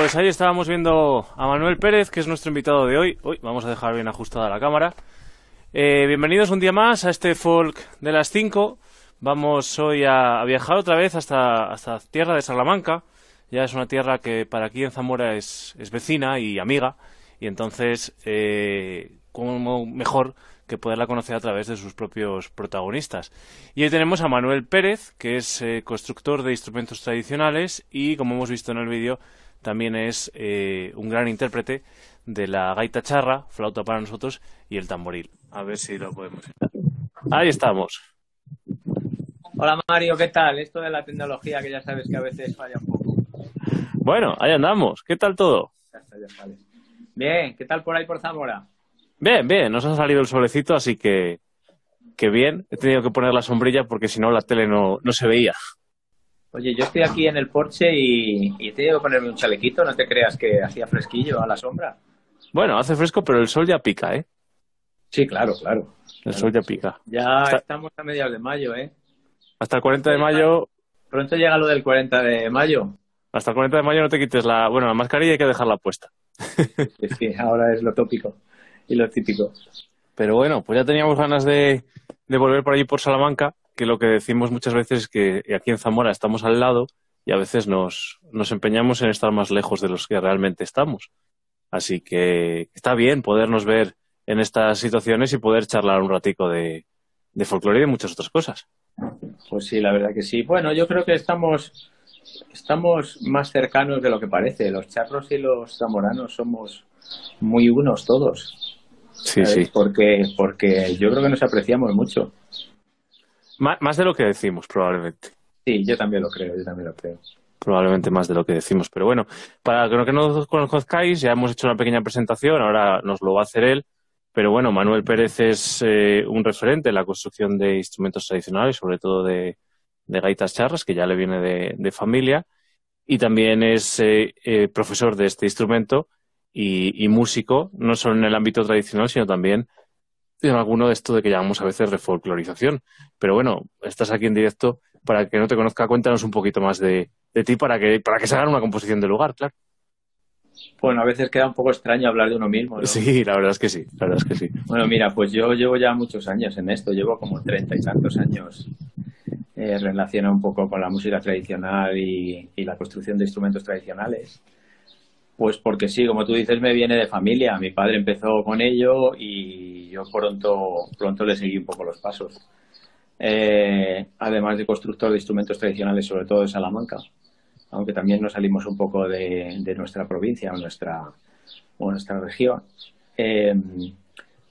Pues ahí estábamos viendo a Manuel Pérez, que es nuestro invitado de hoy. Uy, vamos a dejar bien ajustada la cámara. Eh, bienvenidos un día más a este folk de las 5. Vamos hoy a, viajar otra vez hasta, hasta tierra de Salamanca. Ya es una tierra que para aquí en Zamora es, vecina y amiga. Y entonces, eh, ¿cómo mejor que poderla conocer a través de sus propios protagonistas. Y hoy tenemos a Manuel Pérez, que es eh, constructor de instrumentos tradicionales y, como hemos visto en el vídeo, también es eh, un gran intérprete de la gaita charra, flauta para nosotros, y el tamboril. A ver si lo podemos. Ahí estamos. Hola Mario, ¿qué tal? Esto de la tecnología que ya sabes que a veces falla un poco. Bueno, ahí andamos. ¿Qué tal todo? Bien, ¿qué tal por ahí por Zamora? Bien, bien, nos ha salido el solecito, así que, que bien. He tenido que poner la sombrilla porque si no la tele no, no se veía. Oye, yo estoy aquí en el porche y, y he tenido que ponerme un chalequito, no te creas que hacía fresquillo a la sombra. Bueno, hace fresco, pero el sol ya pica, ¿eh? Sí, claro, claro. El sol ya pica. Ya estamos a mediados de mayo, ¿eh? Hasta el 40 de mayo. Pronto llega lo del 40 de mayo. Hasta el 40 de mayo no te quites la. Bueno, la mascarilla hay que dejarla puesta. Es que ahora es lo tópico y lo típico. Pero bueno, pues ya teníamos ganas de, de volver por allí por Salamanca que lo que decimos muchas veces es que aquí en Zamora estamos al lado y a veces nos, nos empeñamos en estar más lejos de los que realmente estamos. Así que está bien podernos ver en estas situaciones y poder charlar un ratico de, de folclore y de muchas otras cosas. Pues sí, la verdad que sí. Bueno, yo creo que estamos, estamos más cercanos de lo que parece. Los charros y los zamoranos somos muy unos todos. Sí, sí. Porque, porque yo creo que nos apreciamos mucho. Más de lo que decimos, probablemente. Sí, yo también lo creo, yo también lo creo. Probablemente más de lo que decimos. Pero bueno, para que no, nos conozcáis, ya hemos hecho una pequeña presentación, ahora nos lo va a hacer él. Pero bueno, Manuel Pérez es eh, un referente en la construcción de instrumentos tradicionales, sobre todo de, gaitas charras, que ya le viene de, familia. Y también es eh, eh, profesor de este instrumento y, y, músico, no solo en el ámbito tradicional, sino también en alguno de esto de que llamamos a veces refolclorización. Pero bueno, estás aquí en directo para que no te conozca, cuéntanos un poquito más de, ti para que, para que se haga una composición de lugar, claro. Bueno, a veces queda un poco extraño hablar de uno mismo. Sí, la verdad es que sí, la verdad es que sí. Bueno, mira, pues yo llevo ya muchos años en esto, llevo como treinta y tantos años eh, relacionado un poco con la música tradicional y, y, la construcción de instrumentos tradicionales. Pues porque sí, como tú dices, me viene de familia. Mi padre empezó con ello y yo pronto, pronto le seguí un poco los pasos. Eh, además de constructor de instrumentos tradicionales, sobre todo de Salamanca, aunque también nos salimos un poco de, nuestra provincia nuestra, o nuestra región. Eh,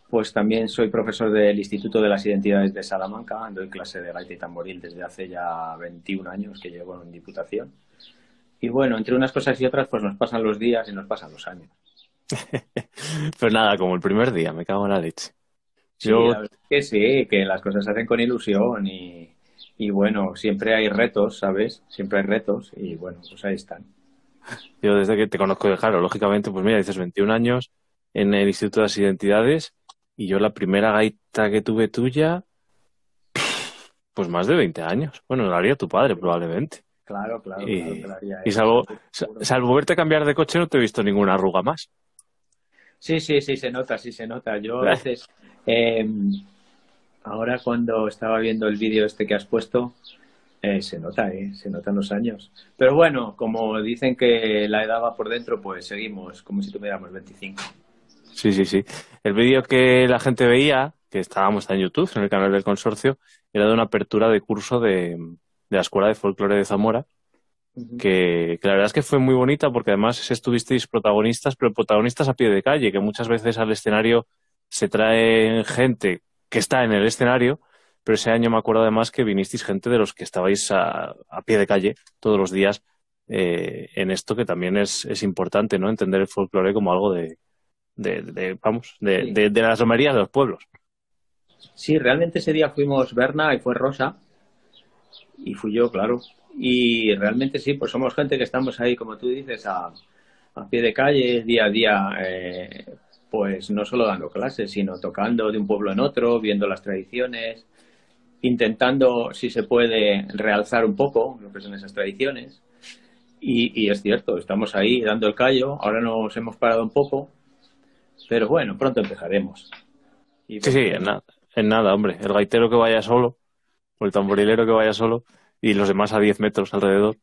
pues también soy profesor del Instituto de las Identidades de Salamanca, doy clase de gaita y tamboril desde hace ya 21 años que llevo en Diputación. Y bueno, entre unas cosas y otras, pues nos pasan los días y nos pasan los años. pues nada, como el primer día, me cago en la leche. Yo... Sí, que sí, que las cosas se hacen con ilusión y, y bueno, siempre hay retos, ¿sabes? Siempre hay retos y bueno, pues ahí están. Yo desde que te conozco de Jaro, lógicamente, pues mira, dices 21 años en el Instituto de las Identidades y yo la primera gaita que tuve tuya, pues más de 20 años. Bueno, la haría tu padre probablemente. Claro, claro. Y, y salvo, salvo verte cambiar de coche no te he visto ninguna arruga más. Sí, sí, sí, se nota, sí se nota. Yo a veces, em, ahora cuando estaba viendo el vídeo este que has puesto, eh, se nota, eh, se notan los años. Pero bueno, como dicen que la edad va por dentro, pues seguimos como si tuviéramos 25. Sí, sí, sí. El vídeo que la gente veía, que estábamos en YouTube, en el canal del consorcio, era de una apertura de curso de, la Escuela de Folclore de Zamora, que, la verdad es que fue muy bonita porque además estuvisteis protagonistas, pero protagonistas a pie de calle, que muchas veces al escenario se trae gente que está en el escenario, pero ese año me acuerdo además que vinisteis gente de los que estabais a, pie de calle todos los días eh, en esto que también es, es importante, ¿no? Entender el folclore como algo de, de, vamos, de, de, las romerías de los pueblos. Sí, realmente ese día fuimos Berna y fue Rosa. Y fui yo, claro. Y realmente sí, pues somos gente que estamos ahí, como tú dices, a, a pie de calle, día a día, eh, pues no solo dando clases, sino tocando de un pueblo en otro, viendo las tradiciones, intentando, si se puede, realzar un poco lo que son esas tradiciones. Y, y, es cierto, estamos ahí dando el callo, ahora nos hemos parado un poco, pero bueno, pronto empezaremos. sí, sí, en, en, nada, hombre. El gaitero que vaya solo, o el tamborilero que vaya solo, y los demás a 10 metros alrededor.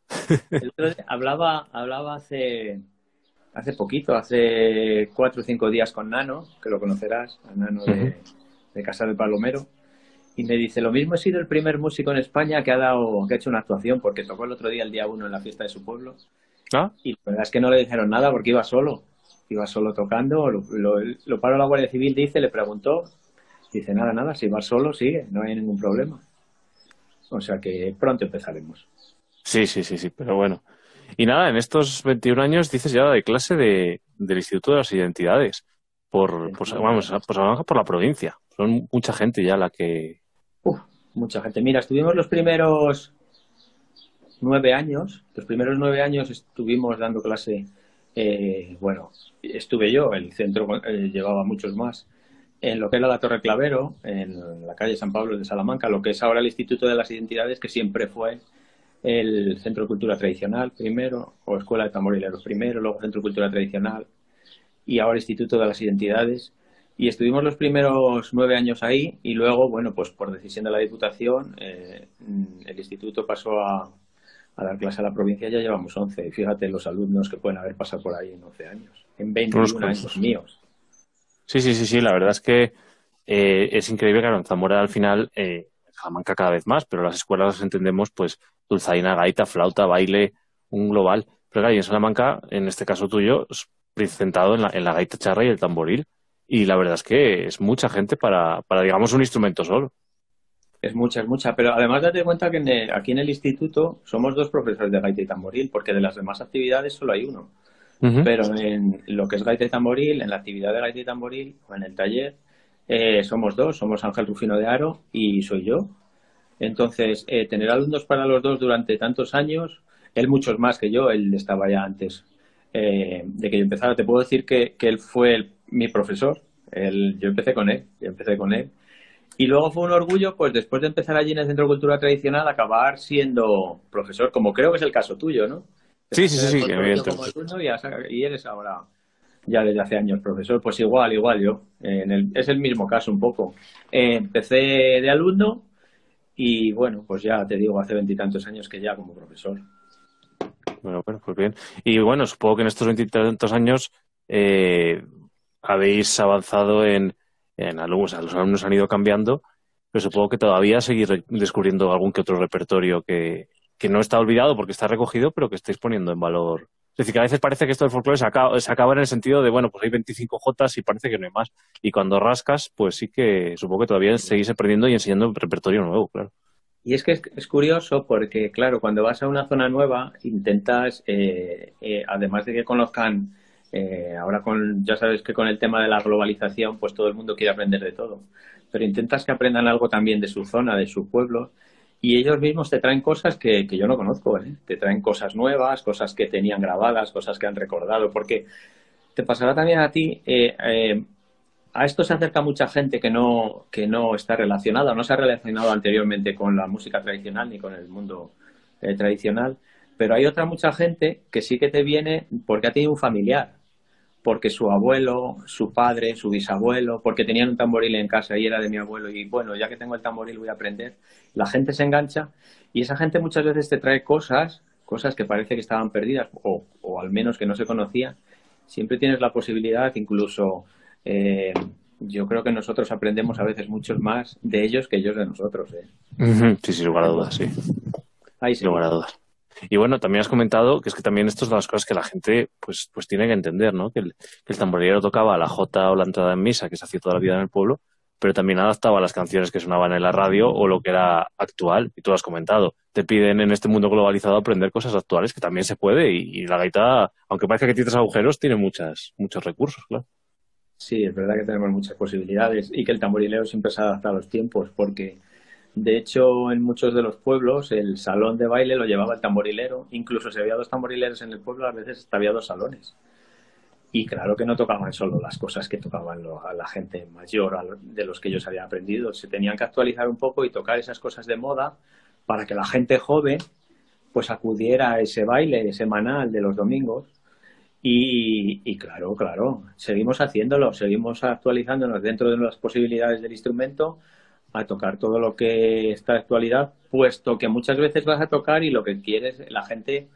hablaba, hablaba hace, hace poquito, hace cuatro o cinco días con Nano, que lo conocerás, Nano de, de Casa del Palomero, y me dice, lo mismo he sido el primer músico en España que ha dado, que ha hecho una actuación, porque tocó el otro día, el día uno, en la fiesta de su pueblo. ¿Ah? Y la verdad es que no le dijeron nada porque iba solo iba solo tocando, lo, lo, paró la Guardia Civil, dice, le preguntó, dice, nada, nada, si va solo, sigue, no hay ningún problema. O sea que pronto empezaremos. Sí, sí, sí, sí, pero bueno. Y nada, en estos 21 años dices ya de clase de, del Instituto de las Identidades, por, pues, vamos, pues, por la provincia. Son mucha gente ya la que... Uf, mucha gente. Mira, estuvimos los primeros nueve años, los primeros nueve años estuvimos dando clase eh, bueno, estuve yo, el centro eh, llevaba muchos más, en lo que era la Torre Clavero, en la calle San Pablo de Salamanca, lo que es ahora el Instituto de las Identidades, que siempre fue el Centro de Cultura Tradicional primero, o Escuela de Tamborileros primero, luego Centro de Cultura Tradicional, y ahora Instituto de las Identidades. Y estuvimos los primeros nueve años ahí y luego, bueno, pues por decisión de la Diputación, eh, el instituto pasó a, a dar clase a la provincia ya llevamos 11. Y fíjate los alumnos que pueden haber pasado por ahí en 11 años, en 21 años míos. Sí, sí, sí, sí, la verdad es que eh, es increíble, que en Zamora al final, eh, Salamanca cada vez más, pero las escuelas las entendemos, pues, dulzaina, gaita, flauta, baile, un global. Pero claro, y en Salamanca, en este caso tuyo, es centrado en la, en la gaita charra y el tamboril. Y la verdad es que es mucha gente para, para digamos, un instrumento solo. Es mucha, es mucha. Pero además date cuenta que aquí en el instituto somos dos profesores de gaita y tamboril, porque de las demás actividades solo hay uno. Pero en lo que es gaita y tamboril, en la actividad de gaita y tamboril o en el taller, eh, somos dos. Somos Ángel Rufino de Aro y soy yo. Entonces, eh, tener alumnos para los dos durante tantos años, él muchos más que yo, él estaba ya antes eh, de que yo empezara. Te puedo decir que, que él fue mi profesor. yo empecé con él, yo empecé con él y luego fue un orgullo, pues después de empezar allí en el Centro de Cultura Tradicional, acabar siendo profesor, como creo que es el caso tuyo, ¿no? Sí, sí, sí, sí, y, eres ahora, ya desde hace años, profesor. Pues igual, igual yo. es el mismo caso un poco. Eh, empecé de alumno y bueno, pues ya te digo, hace veintitantos años que ya como profesor. Bueno, bueno, pues bien. Y bueno, supongo que en estos 23 años eh, habéis avanzado en, en alumnos, los alumnos han ido cambiando, pero supongo que todavía seguís descubriendo algún que otro repertorio que, que no está olvidado porque está recogido, pero que estáis poniendo en valor. Es decir, que a veces parece que esto del folclore se acaba, se acaba en el sentido de, bueno, pues hay 25 Jotas y parece que no hay más. Y cuando rascas, pues sí que supongo que todavía seguís aprendiendo y enseñando repertorio nuevo, claro. Y es que es, curioso porque, claro, cuando vas a una zona nueva, intentas, eh, eh, además de que conozcan, eh, ahora con, ya sabes que con el tema de la globalización, pues todo el mundo quiere aprender de todo, pero intentas que aprendan algo también de su zona, de su pueblo, y ellos mismos te traen cosas que, que yo no conozco, ¿eh? te traen cosas nuevas, cosas que tenían grabadas, cosas que han recordado, porque te pasará también a ti, eh, eh, a esto se acerca mucha gente que no, que no está relacionada, no se ha relacionado anteriormente con la música tradicional ni con el mundo tradicional, pero hay otra mucha gente que sí que te viene porque ha tenido un familiar, porque su abuelo, su padre, su bisabuelo, porque tenían un tamboril en casa y era de mi abuelo y bueno, ya que tengo el tamboril voy a aprender. La gente se engancha y esa gente muchas veces te trae cosas, cosas que parece que estaban perdidas o, o al menos que no se conocían. Siempre tienes la posibilidad, incluso eh, yo creo que nosotros aprendemos a veces mucho más de ellos que ellos de nosotros. ¿eh? Sí, sin lugar a dudas, sí. Ahí sí. Sin lugar a dudas. Y bueno, también has comentado que es que también esto es de las cosas que la gente pues, pues tiene que entender, ¿no? Que el, que el tamborilero tocaba la jota o la entrada en misa, que se hacía toda la vida en el pueblo, pero también adaptaba las canciones que sonaban en la radio o lo que era actual. Y tú lo has comentado. Te piden en este mundo globalizado aprender cosas actuales, que también se puede. Y, la gaita, aunque parezca que tiene agujeros, tiene muchas, muchos recursos, claro. Sí, es verdad que tenemos muchas posibilidades y que el tamborilero siempre se adapta a los tiempos, porque de hecho, en muchos de los pueblos el salón de baile lo llevaba el tamborilero. Incluso si había dos tamborileros en el pueblo, a veces había dos salones. Y claro que no tocaban solo las cosas que tocaban a la gente mayor, de los que ellos habían aprendido. Se tenían que actualizar un poco y tocar esas cosas de moda para que la gente joven pues acudiera a ese baile semanal de los domingos. Y, y, claro, claro, seguimos haciéndolo, seguimos actualizándonos dentro de las posibilidades del instrumento a tocar todo lo que está de actualidad, puesto que muchas veces vas a tocar y lo que quieres, la gente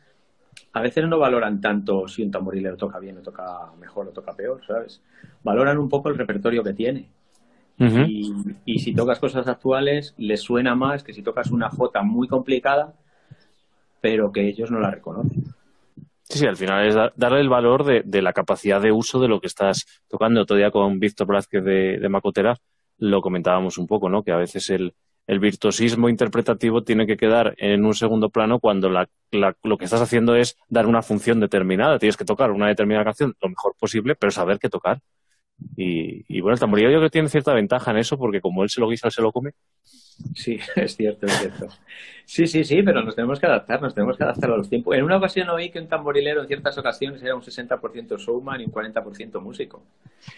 a veces no valoran tanto si un tamborilero toca bien o toca mejor o toca peor, ¿sabes? Valoran un poco el repertorio que tiene. y, y, si tocas cosas actuales, les suena más que si tocas una jota muy complicada, pero que ellos no la reconocen. Sí, sí, al final es darle el valor de, la capacidad de uso de lo que estás tocando. Otro día con Víctor Blázquez de, de Macotera lo comentábamos un poco, ¿no? Que a veces el, el virtuosismo interpretativo tiene que quedar en un segundo plano cuando la, lo que estás haciendo es dar una función determinada. Tienes que tocar una determinada canción lo mejor posible, pero saber qué tocar. Y, y bueno, el tamborilero yo creo que tiene cierta ventaja en eso, porque como él se lo guisa, él se lo come. Sí, es cierto, es cierto. Sí, sí, sí, pero nos tenemos que adaptar, nos tenemos que adaptar a los tiempos. En una ocasión oí que un tamborilero en ciertas ocasiones era un 60% showman y un 40% músico.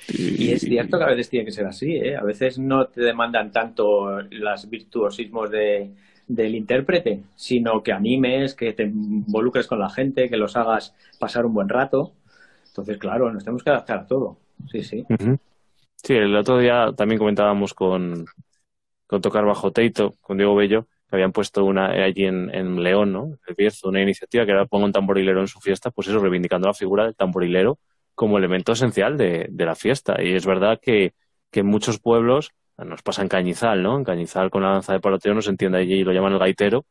Y es cierto que a veces tiene que ser así, ¿eh? A veces no te demandan tanto los virtuosismos de, del intérprete, sino que animes, que te involucres con la gente, que los hagas pasar un buen rato. Entonces, claro, nos tenemos que adaptar a todo. Sí, sí. Sí, el otro día también comentábamos con, con Tocar Bajo Teito, con Diego Bello, que habían puesto una allí en, León, ¿no? El una iniciativa que era ponga un tamborilero en su fiesta, pues eso, reivindicando la figura del tamborilero como elemento esencial de, de la fiesta. Y es verdad que, que en muchos pueblos, nos pasa en Cañizal, ¿no? En Cañizal con la danza de paloteo no se entiende allí, lo llaman el gaitero,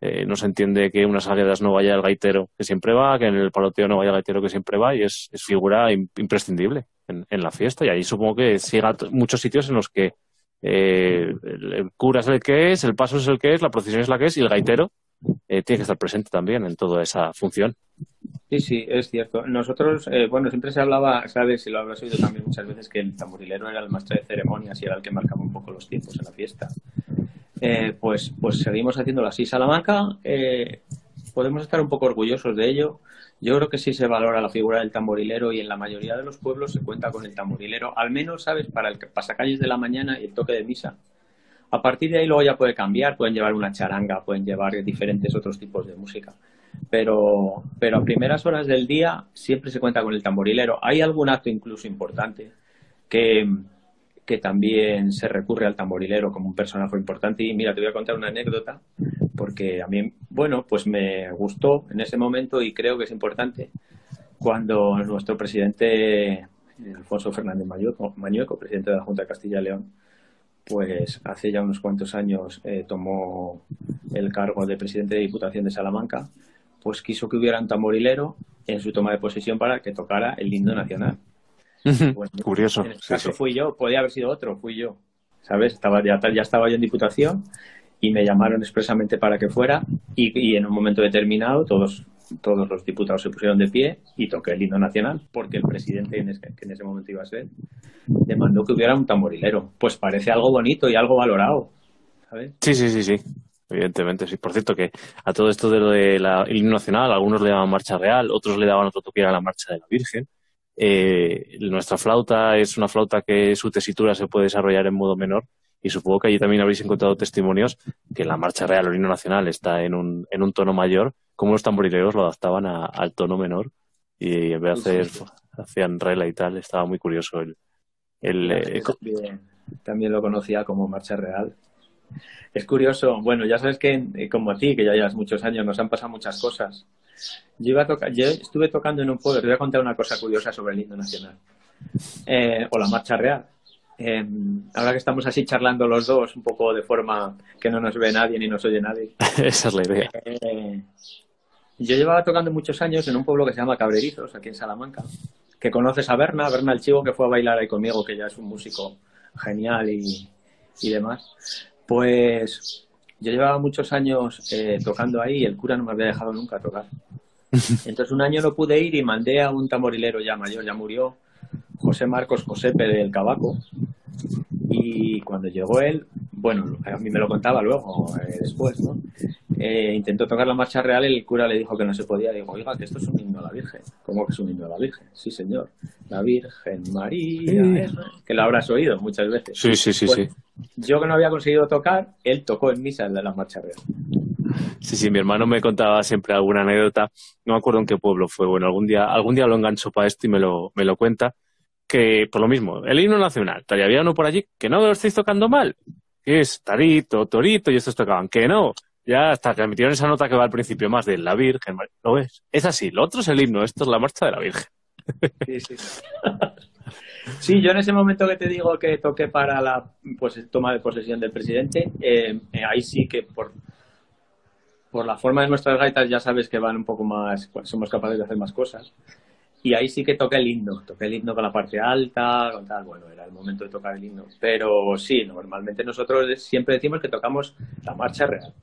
eh, no se entiende que en unas águedas no vaya el gaitero que siempre va, que en el paloteo no vaya el gaitero que siempre va, y es, figura imprescindible en, la fiesta. Y ahí supongo que llega muchos sitios en los que eh, el, cura es el que es, el paso es el que es, la procesión es la que es y el gaitero eh, tiene que estar presente también en toda esa función. Sí, sí, es cierto. Nosotros, eh, bueno, siempre se hablaba, sabes, y lo habrás oído también muchas veces, que el tamborilero era el maestro de ceremonias y era el que marcaba un poco los tiempos en la fiesta. pues, pues seguimos haciéndolo así. Salamanca, podemos estar un poco orgullosos de ello. Yo creo que sí se valora la figura del tamborilero y en la mayoría de los pueblos se cuenta con el tamborilero, al menos, ¿sabes?, para el pasacalles de la mañana y el toque de misa. A partir de ahí luego ya puede cambiar, pueden llevar una charanga, pueden llevar diferentes otros tipos de música. Pero, pero a primeras horas del día siempre se cuenta con el tamborilero. Hay algún acto incluso importante que, que también se recurre al tamborilero como un personaje importante. Y mira, te voy a contar una anécdota porque a mí, bueno, pues me gustó en ese momento y creo que es importante cuando nuestro presidente Alfonso Fernández Mañueco, presidente de la Junta de Castilla y León, pues hace ya unos cuantos años eh, tomó el cargo de presidente de Diputación de Salamanca, pues quiso que hubiera un tamborilero en su toma de posesión para que tocara el himno nacional. Curioso. En este caso fui yo, podía haber sido otro, fui yo. ¿Sabes? Estaba, ya, ya estaba yo en Diputación y me llamaron expresamente para que fuera y, en un momento determinado todos todos los diputados se pusieron de pie y toqué el himno nacional porque el presidente, en ese, que en ese momento iba a ser, demandó que hubiera un tamborilero. Pues parece algo bonito y algo valorado. Sí, sí, sí, sí. Evidentemente, sí. Por cierto, que a todo esto de lo del himno nacional, algunos le daban marcha real, otros le daban otro toque a la marcha de la Virgen. Eh, nuestra flauta es una flauta que su tesitura se puede desarrollar en modo menor y supongo que allí también habréis encontrado testimonios que la marcha real o el himno nacional está en un, en un tono mayor cómo los tamborileros lo adaptaban al tono menor y en vez de hacer, hacían rela y tal, estaba muy curioso el... el eh, también, lo conocía como marcha real. Es curioso, bueno, ya sabes que eh, como a ti, que ya llevas muchos años, nos han pasado muchas cosas. Yo, iba a tocar, yo estuve tocando en un pueblo, te voy a contar una cosa curiosa sobre el himno nacional, eh, o la marcha real. Ahora que estamos así charlando los dos, un poco de forma que no nos ve nadie ni nos oye nadie. Esa es la idea. Yo llevaba tocando muchos años en un pueblo que se llama Cabrerizos, aquí en Salamanca, que conoces a Berna, Berna el Chivo, que fue a bailar ahí conmigo, que ya es un músico genial y, demás. Pues yo llevaba muchos años eh, tocando ahí y el cura no me había dejado nunca tocar. Entonces un año no pude ir y mandé a un tamborilero ya mayor, ya murió, José Marcos Josepe del Cabaco. Y cuando llegó él, bueno, a mí me lo contaba luego, eh, después, ¿no? Eh, intentó tocar la marcha real y el cura le dijo que no se podía. Digo, oiga, que esto es un himno a la Virgen. ¿Cómo que es un himno a la Virgen? Sí, señor. La Virgen María. Que lo habrás oído muchas veces. Sí, sí, sí, pues, sí. Yo que no había conseguido tocar, él tocó en misa el de la marcha real. Sí, sí, mi hermano me contaba siempre alguna anécdota. No me acuerdo en qué pueblo fue. Bueno, algún día, algún día lo engancho para esto y me lo, me lo cuenta. Que por lo mismo, el himno nacional, todavía había uno por allí que no lo estáis tocando mal. Que es tarito, torito y estos tocaban. Que no, ya hasta que esa nota que va al principio más de la Virgen. ¿Lo ves? Es así, lo otro es el himno, esto es la marcha de la Virgen. Sí, sí. Sí, yo en ese momento que te digo que toqué para la pues, toma de posesión del presidente, eh, eh, ahí sí que por, por la forma de nuestras gaitas ya sabes que van un poco más, pues, somos capaces de hacer más cosas. Y ahí sí que toqué el himno, toqué el himno con la parte alta, con tal, bueno, era el momento de tocar el himno. Pero sí, normalmente nosotros siempre decimos que tocamos la marcha real.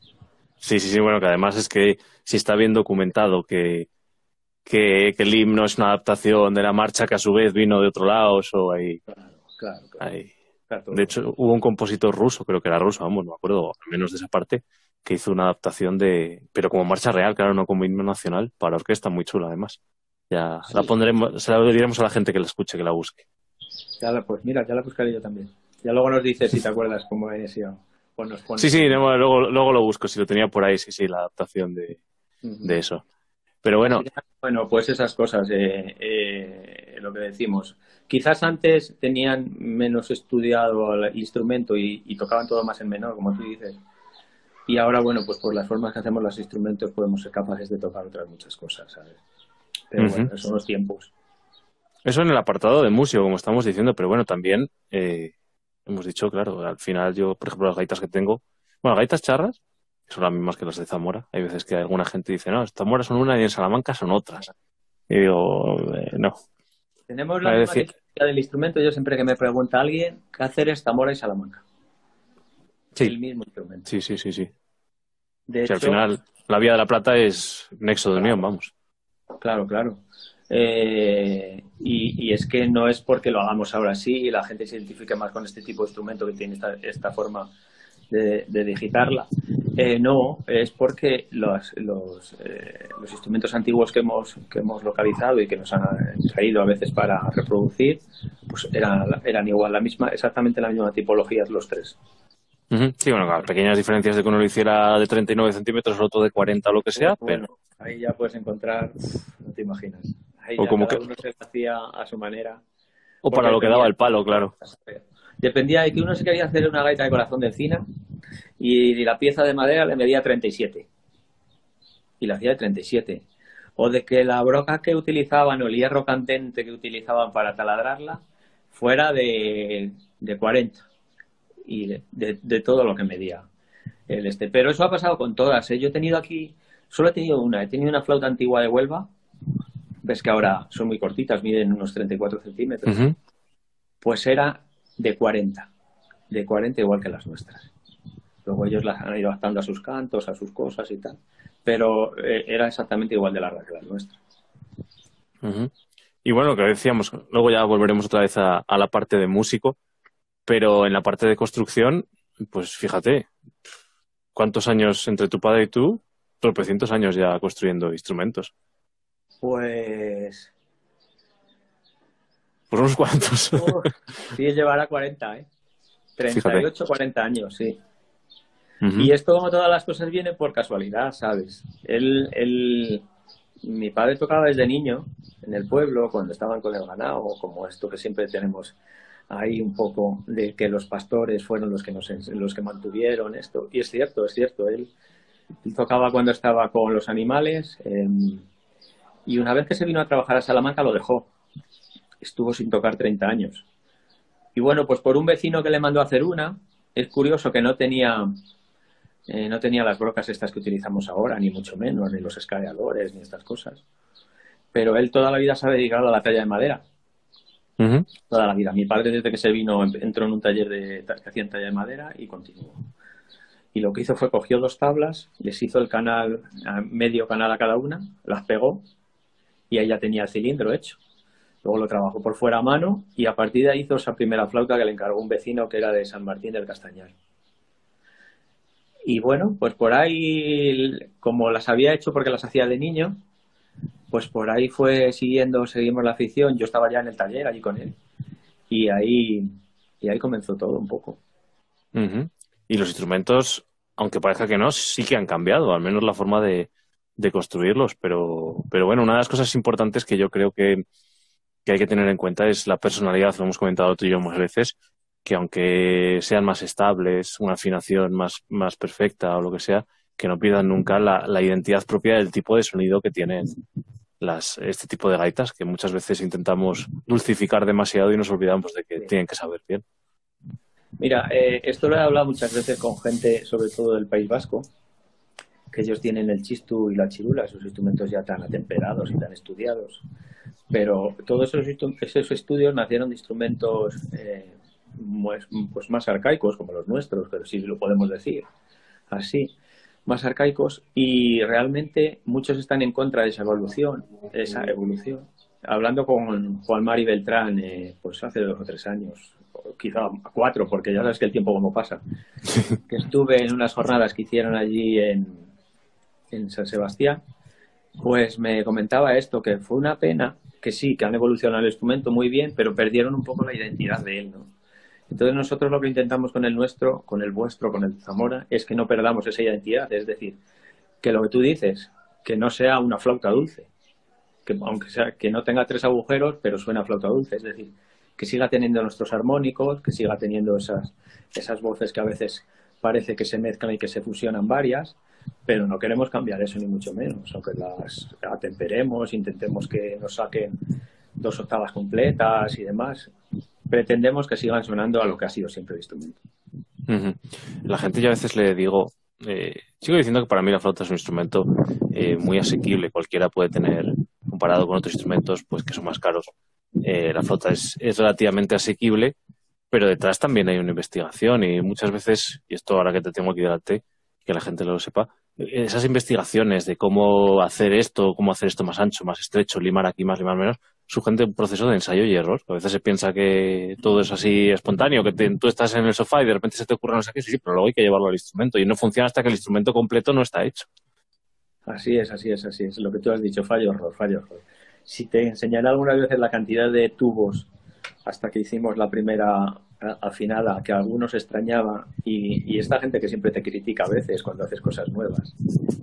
Sí, sí, sí, bueno, que además es que si está bien documentado que, que, el himno es una adaptación de la marcha que a su vez vino de otro lado, o ahí. Claro, claro. de hecho, hubo un compositor ruso, creo que era ruso, vamos, no me acuerdo, al menos de esa parte, que hizo una adaptación de. Pero como marcha real, claro, no como himno nacional, para orquesta, muy chula además. Ya la pondremos, se la diremos a la gente que la escuche, que la busque. Ya pues mira, ya la buscaré yo también. Ya luego nos dices si te acuerdas cómo es sido. Sí, sí, luego, luego lo busco, si lo tenía por ahí, sí, sí, la adaptación de, de eso. Pero bueno. Bueno, pues esas cosas, eh, eh, lo que decimos. Quizás antes tenían menos estudiado el instrumento y, tocaban todo más en menor, como tú dices. Y ahora, bueno, pues por las formas que hacemos los instrumentos podemos ser capaces de tocar otras muchas cosas, ¿sabes? Pero bueno, son los tiempos. Eso en el apartado de músico, como estamos diciendo, pero bueno, también eh, hemos dicho, claro, al final yo, por ejemplo, las gaitas que tengo, bueno, gaitas charras, son las mismas que las de Zamora. Hay veces que alguna gente dice, no, Zamora son una y en Salamanca son otras. Y digo, eh, no. Tenemos la misma del instrumento. Yo siempre que me pregunta alguien, ¿qué hacer es Zamora y Salamanca? Sí. El mismo instrumento. Sí, sí, sí, sí. De al final, la Vía de la Plata es nexo de unión, vamos. Claro, claro. Eh, y, es que no es porque lo hagamos ahora así y la gente se identifique más con este tipo de instrumento que tiene esta, esta forma de, digitarla. Eh, no, es porque los, los, eh, los, instrumentos antiguos que hemos, que hemos localizado y que nos han traído a veces para reproducir, pues eran, eran igual, la misma, exactamente la misma tipología los tres. Sí, bueno, pequeñas diferencias de que uno lo hiciera de 39 centímetros, otro de 40 o lo que sea, pero... Ahí ya puedes encontrar, no te imaginas o como que uno se hacía a su manera. O para lo que daba el palo, claro. Dependía de que uno se quería hacer una gaita de corazón de encina, y la pieza de madera le medía 37. Y la hacía de 37. O de que la broca que utilizaban o el hierro candente que utilizaban para taladrarla fuera de, de 40. Y de, de, todo lo que medía el este. Pero eso ha pasado con todas. ¿eh? Yo he tenido aquí, solo he tenido una. He tenido una flauta antigua de Huelva. Ves que ahora son muy cortitas, miden unos 34 centímetros. Pues era de 40. De 40 igual que las nuestras. Luego ellos las han ido adaptando a sus cantos, a sus cosas y tal. Pero eh, era exactamente igual de larga que las nuestras. Y bueno, lo que decíamos, luego ya volveremos otra vez a, la parte de músico, pero en la parte de construcción, pues fíjate, ¿cuántos años entre tu padre y tú? Tropecientos años ya construyendo instrumentos. Pues. Por unos cuantos. sí, llevará 40, ¿eh? 38, 40 años, sí. Y esto, como todas las cosas, viene por casualidad, ¿sabes? Él, mi padre tocaba desde niño en el pueblo, cuando estaban con el ganado, como esto que siempre tenemos ahí un poco de que los pastores fueron los que los que mantuvieron esto. Y es cierto, es cierto, él, tocaba cuando estaba con los animales em, y una vez que se vino a trabajar a Salamanca lo dejó. Estuvo sin tocar 30 años. Y bueno, pues por un vecino que le mandó a hacer una, es curioso que no tenía eh, no tenía las brocas estas que utilizamos ahora, ni mucho menos, ni los escaladores, ni estas cosas. Pero él toda la vida se ha dedicado a la talla de madera. Toda la vida. Mi padre desde que se vino entró en un taller de, que hacían talla de madera y continuó. Y lo que hizo fue cogió dos tablas, les hizo el canal, medio canal a cada una, las pegó y ahí ya tenía el cilindro hecho. Luego lo trabajó por fuera a mano y a partir de ahí hizo esa primera flauta que le encargó un vecino que era de San Martín del Castañar. Y bueno, pues por ahí, como las había hecho porque las hacía de niño, pues por ahí fue siguiendo, seguimos la afición. Yo estaba ya en el taller allí con él. Y ahí, y ahí comenzó todo un poco. Y los instrumentos, aunque parezca que no, sí que han cambiado, al menos la forma de, de construirlos. Pero, pero bueno, una de las cosas importantes que yo creo que, hay que tener en cuenta es la personalidad, lo hemos comentado tú y yo muchas veces, que aunque sean más estables, una afinación más, más perfecta o lo que sea, que no pierdan nunca la, la identidad propia del tipo de sonido que tienen las, este tipo de gaitas, que muchas veces intentamos dulcificar demasiado y nos olvidamos de que tienen que saber bien. Mira, eh, esto lo he hablado muchas veces con gente, sobre todo del País Vasco, que ellos tienen el chistu y la chirula, esos instrumentos ya tan atemperados y tan estudiados. Pero todos esos, esos estudios nacieron de instrumentos eh, pues más arcaicos como los nuestros, pero sí lo podemos decir así, más arcaicos y realmente muchos están en contra de esa evolución, esa evolución. Hablando con Juan Mari Beltrán, eh, pues hace dos o tres años, quizá cuatro, porque ya sabes que el tiempo como pasa, que estuve en unas jornadas que hicieron allí en, en San Sebastián, pues me comentaba esto, que fue una pena, que sí, que han evolucionado el instrumento muy bien, pero perdieron un poco la identidad de él, ¿no? Entonces nosotros lo que intentamos con el nuestro, con el vuestro, con el Zamora, es que no perdamos esa identidad, es decir, que lo que tú dices, que no sea una flauta dulce, que aunque sea que no tenga tres agujeros, pero suena flauta dulce, es decir, que siga teniendo nuestros armónicos, que siga teniendo esas, esas voces que a veces parece que se mezclan y que se fusionan varias, pero no queremos cambiar eso ni mucho menos, aunque las atemperemos, intentemos que nos saquen dos octavas completas y demás, pretendemos que sigan sonando a lo que ha sido siempre el instrumento. La gente ya a veces le digo, eh, sigo diciendo que para mí la flauta es un instrumento eh, muy asequible, cualquiera puede tener, comparado con otros instrumentos pues que son más caros, eh, la flauta es, es relativamente asequible, pero detrás también hay una investigación y muchas veces, y esto ahora que te tengo aquí delante, que la gente lo sepa, esas investigaciones de cómo hacer esto, cómo hacer esto más ancho, más estrecho, limar aquí más, limar menos, surgen un proceso de ensayo y error. A veces se piensa que todo es así espontáneo, que tú estás en el sofá y de repente se te ocurre no sé qué, sí, pero luego hay que llevarlo al instrumento y no funciona hasta que el instrumento completo no está hecho. Así es, así es, así es. Lo que tú has dicho, fallo, error, fallo, error. Si te enseñaré algunas veces la cantidad de tubos hasta que hicimos la primera afinada que algunos extrañaba y, esta gente que siempre te critica a veces cuando haces cosas nuevas,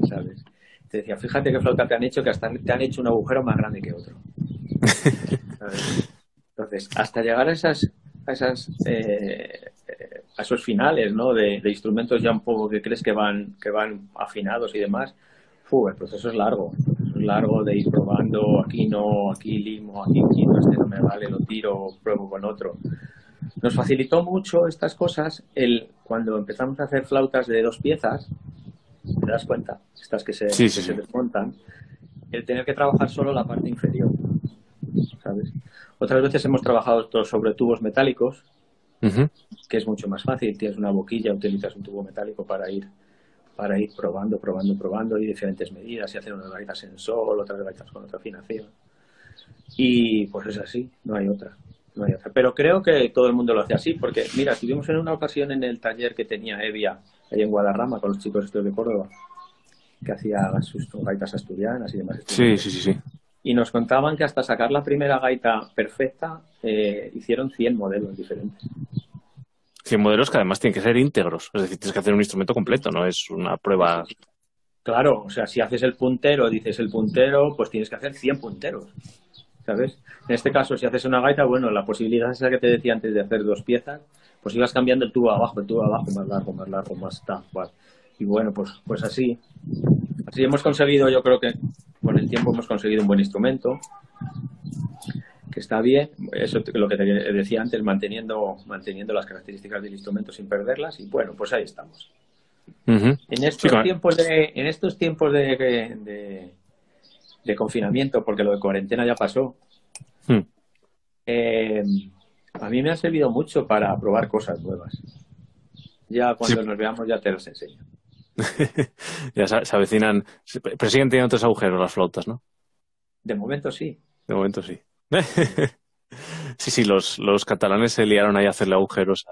¿sabes? Te decía, fíjate qué flauta te han hecho que hasta te han hecho un agujero más grande que otro. Entonces, hasta llegar a esas, a esas eh, a esos finales, ¿no? De, instrumentos ya un poco que crees que van, que van afinados y demás, el proceso es largo, es largo de ir probando, aquí no, aquí limo, aquí quito, este no me vale, lo tiro, pruebo con otro. Nos facilitó mucho estas cosas el cuando empezamos a hacer flautas de dos piezas, ¿te das cuenta? Estas que se, se desmontan, el tener que trabajar solo la parte inferior, ¿sabes? Otras veces hemos trabajado sobre tubos metálicos, que es mucho más fácil. Tienes una boquilla, utilizas un tubo metálico para ir para ir probando, probando, probando y diferentes medidas y hacer unas gaitas en sol, otras gaitas con otra afinación. Y pues es así, no hay otra. No hay otra. Pero creo que todo el mundo lo hace así, porque mira, estuvimos en una ocasión en el taller que tenía Evia ahí en Guadarrama con los chicos estos de Córdoba, que hacía sus gaitas asturianas y demás. Sí, sí, sí, sí. Y nos contaban que hasta sacar la primera gaita perfecta eh, hicieron 100 modelos diferentes. 100 modelos que además tienen que ser íntegros. Es decir, tienes que hacer un instrumento completo, no es una prueba. Claro, o sea, si haces el puntero, dices el puntero, pues tienes que hacer 100 punteros. ¿Sabes? En este caso, si haces una gaita, bueno, la posibilidad es la que te decía antes de hacer dos piezas, pues ibas cambiando el tubo abajo, el tubo abajo, más largo, más largo, más tal, cual. Y bueno, pues, pues así. Así hemos conseguido, yo creo que con el tiempo hemos conseguido un buen instrumento que está bien, eso es lo que te decía antes, manteniendo, manteniendo las características del instrumento sin perderlas, y bueno, pues ahí estamos. en, estos tiempos de, en estos tiempos de, de, confinamiento, porque lo de cuarentena ya pasó, hmm. eh, a mí me ha servido mucho para probar cosas nuevas. Ya cuando nos veamos ya te las enseño. ya se, avecinan, pero siguen teniendo tres agujeros las flautas, ¿no? De momento sí. De momento sí. sí, sí, los, los catalanes se liaron ahí a hacerle agujeros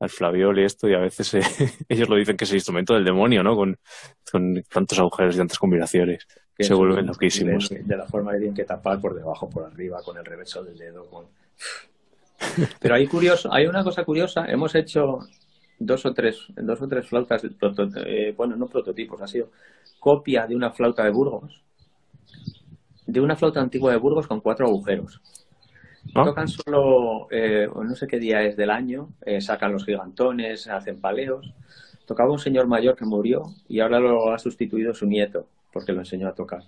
al, flaviol y esto, y a veces eh, ellos lo dicen que es el instrumento del demonio, ¿no? Con, con tantos agujeros y tantas combinaciones. se vuelven loquísimos. De, la forma que tienen que tapar por debajo, por arriba, con el reverso del dedo. Con... Pero hay curioso, hay una cosa curiosa, hemos hecho dos o tres, dos o tres flautas, eh, bueno, no prototipos, ha sido copia de una flauta de Burgos, de una flauta antigua de Burgos con cuatro agujeros. ¿Ah? Tocan solo, eh, no sé qué día es del año, eh, sacan los gigantones, hacen paleos. Tocaba un señor mayor que murió y ahora lo ha sustituido su nieto, porque lo enseñó a tocar.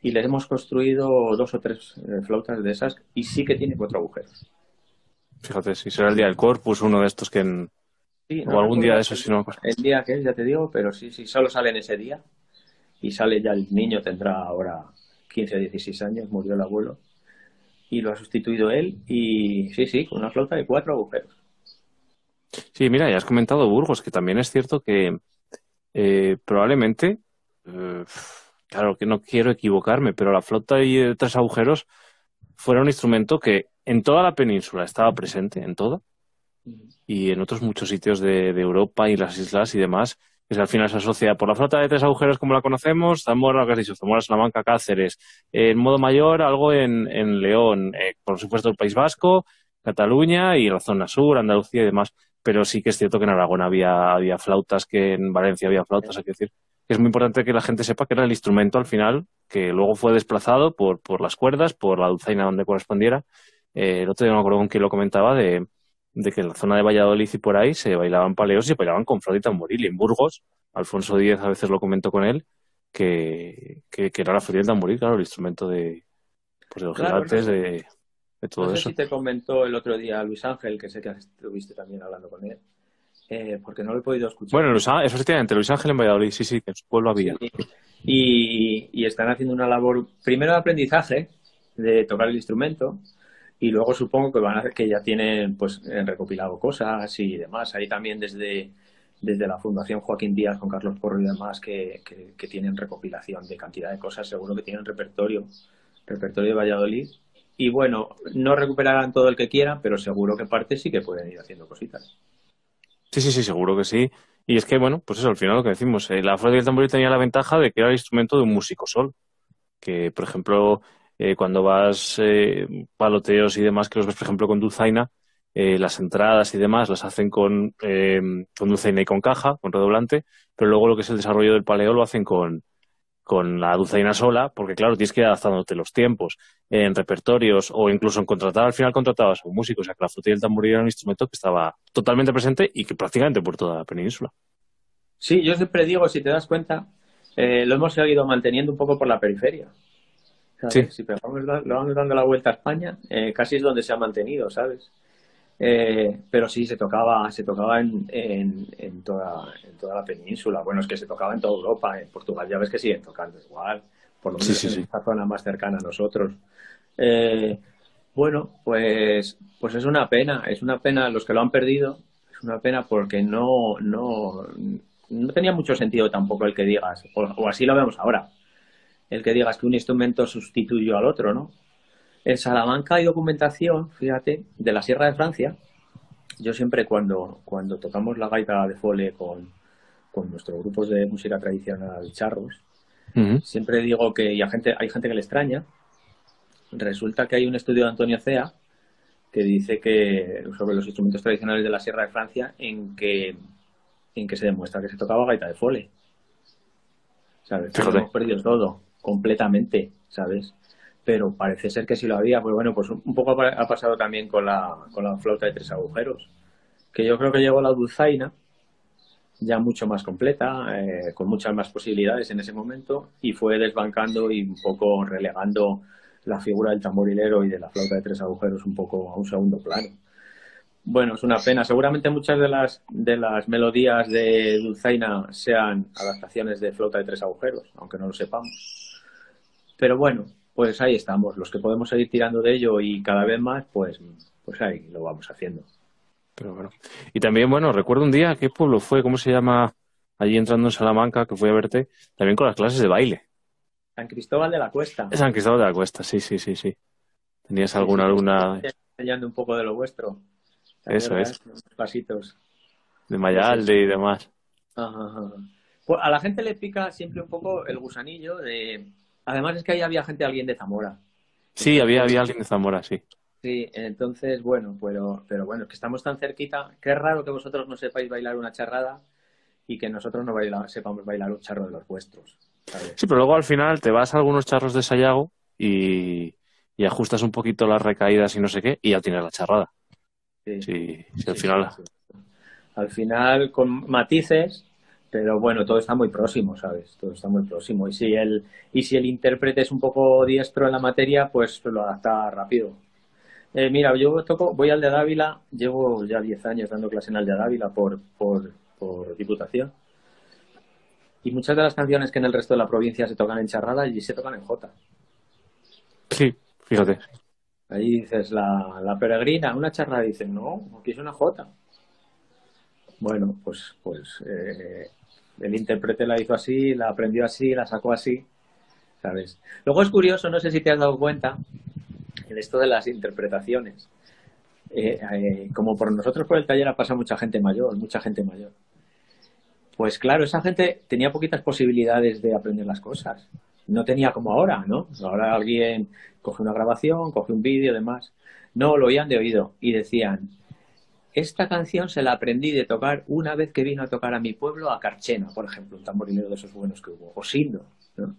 Y le hemos construido dos o tres eh, flautas de esas y sí que tiene cuatro agujeros. Fíjate, si será el día del Corpus, uno de estos que en... o algún día de esos, si no... El día que es, ya te digo, pero sí, sí, solo sale en ese día. Y sale ya el niño, tendrá ahora 15 o 16 años, murió el abuelo y lo ha sustituido él y sí, sí, con una flauta de cuatro agujeros. Sí, mira, ya has comentado Burgos, que también es cierto que eh, probablemente, eh, claro que no quiero equivocarme, pero la flauta de tres agujeros fuera un instrumento que en toda la península estaba presente, en toda, y en otros muchos sitios de Europa y las islas y demás, que al final se asocia por la flota de tres agujeros como la conocemos, Zamora, lo que has dicho, Zamora, Salamanca, Cáceres, en modo mayor algo en, León, eh, por supuesto el País Vasco, Cataluña y la zona sur, Andalucía y demás, pero sí que es cierto que en Aragón había, había flautas, que en Valencia había flautas, hay que decir. Es muy importante que la gente sepa que era el instrumento al final, que luego fue desplazado por, por las cuerdas, por la dulzaina donde correspondiera. Eh, el otro día me acuerdo con quién lo comentaba, de, de que en la zona de Valladolid y por ahí se bailaban paleos y se bailaban con flauta y tamboril. Y en Burgos, Alfonso Díez a veces lo comentó con él, que, que, era la flauta y el tamboril, claro, el instrumento de, pues, de los gigantes, de, todo no sé eso. si te comentó el otro día Luis Ángel, que sé que estuviste también hablando con él, eh, porque no lo he podido escuchar. Bueno, eso efectivamente, Luis Ángel en Valladolid, sí, sí, que en su pueblo había. Y, y están haciendo una labor, primero de aprendizaje, de tocar el instrumento, y luego supongo que van a que ya tienen pues recopilado cosas y demás. Ahí también desde desde la Fundación Joaquín Díaz con Carlos Porro y demás que, que, tienen recopilación de cantidad de cosas seguro que tienen repertorio repertorio de Valladolid. Y bueno no recuperarán todo el que quieran pero seguro que parte sí que pueden ir haciendo cositas. Sí sí sí seguro que sí. Y es que bueno pues eso al final lo que decimos eh, la flauta y el tamboril tenía la ventaja de que era el instrumento de un músico sol que por ejemplo eh, cuando vas eh, paloteos y demás, que los ves, por ejemplo, con dulzaina, eh, las entradas y demás las hacen con, con dulzaina y con caja, con redoblante, pero luego lo que es el desarrollo del paleo lo hacen con, con la dulzaina sola, porque claro, tienes que ir adaptándote los tiempos en repertorios o incluso en contratar, al final contratabas a un músico, o sea que la flauta y el tamboril era un instrumento que estaba totalmente presente y que prácticamente por toda la península. Sí, yo siempre digo, si te das cuenta, eh, lo hemos seguido manteniendo un poco por la periferia. Sí. Si vamos, lo vamos dando la vuelta a España, eh, casi es donde se ha mantenido, ¿sabes? Eh, pero sí, se tocaba, se tocaba en, en, toda, en toda la península. Bueno, es que se tocaba en toda Europa. En Portugal ya ves que siguen tocando igual, por lo menos en esta zona más cercana a nosotros. Eh, bueno, pues, pues es una pena, es una pena los que lo han perdido, es una pena porque no, no, no tenía mucho sentido tampoco el que digas, o, o así lo vemos ahora, el que digas que un instrumento sustituyó al otro, ¿no? En Salamanca hay documentación, fíjate, de la Sierra de Francia. Yo siempre cuando, cuando tocamos la gaita de fole con, con nuestros grupos de música tradicional charros, siempre digo que y hay gente, hay gente que le extraña. Resulta que hay un estudio de Antonio Cea que dice que sobre los instrumentos tradicionales de la Sierra de Francia en que en que se demuestra que se tocaba gaita de fole. ¿Sabes? Hemos perdido todo, completamente, ¿sabes? pero parece ser que sí lo había. Pues bueno, pues un poco ha pasado también con la, con la flauta de tres agujeros, que yo creo que llegó la dulzaina ya mucho más completa, eh, con muchas más posibilidades en ese momento, y fue desbancando y un poco relegando la figura del tamborilero y de la flauta de tres agujeros un poco a un segundo plano. Bueno, es una pena. Seguramente muchas de las, de las melodías de Dulzaina sean adaptaciones de flauta de tres agujeros, aunque no lo sepamos. Pero bueno, pues ahí estamos. Los que podemos seguir tirando de ello y cada vez más, pues, pues ahí lo vamos haciendo. Pero bueno. Y también, bueno, recuerdo un día, ¿qué pueblo fue? ¿Cómo se llama? Allí entrando en Salamanca, que fui a verte, también con las clases de baile. San Cristóbal de la Cuesta. San Cristóbal de la Cuesta, sí, sí, sí, sí. ¿Tenías alguna, alguna... Enseñando un poco de lo vuestro. Eso es. Pasitos. De Mayalde y demás. Pues a la gente le pica siempre un poco el gusanillo de Además es que ahí había gente, alguien de Zamora. Sí, había, había alguien de Zamora, sí. Sí, entonces, bueno, pero, pero bueno, es que estamos tan cerquita. Qué raro que vosotros no sepáis bailar una charrada y que nosotros no sepamos bailar un charro de los vuestros. Sí, pero luego al final te vas a algunos charros de Sayago y, ajustas un poquito las recaídas y no sé qué, y ya tienes la charrada. Sí, sí, al final. Al final, con matices, pero bueno, todo está muy próximo, ¿sabes? Todo está muy próximo. Y si el, y si el intérprete es un poco diestro en la materia, pues lo adapta rápido. Eh, mira, yo toco, voy al de Dávila, llevo ya 10 años dando clase en el de Dávila por, por, por diputación. Y muchas de las canciones que en el resto de la provincia se tocan en charrada, allí se tocan en jota. Sí, fíjate. Allí dices, la, la peregrina, una charrada, dicen, no, aquí es una jota. Bueno, pues, pues eh, el intérprete la hizo así, la aprendió así, la sacó así, ¿sabes? Luego es curioso, no sé si te has dado cuenta, en esto de las interpretaciones. Eh, eh, como por nosotros por el taller ha pasado mucha gente mayor, mucha gente mayor. Pues claro, esa gente tenía poquitas posibilidades de aprender las cosas. No tenía como ahora, ¿no? Ahora alguien coge una grabación, coge un vídeo, demás. No, lo oían de oído y decían, esta canción se la aprendí de tocar una vez que vino a tocar a mi pueblo, a Carchena, por ejemplo, un tamborilero de esos buenos que hubo, o Sindo, ¿no?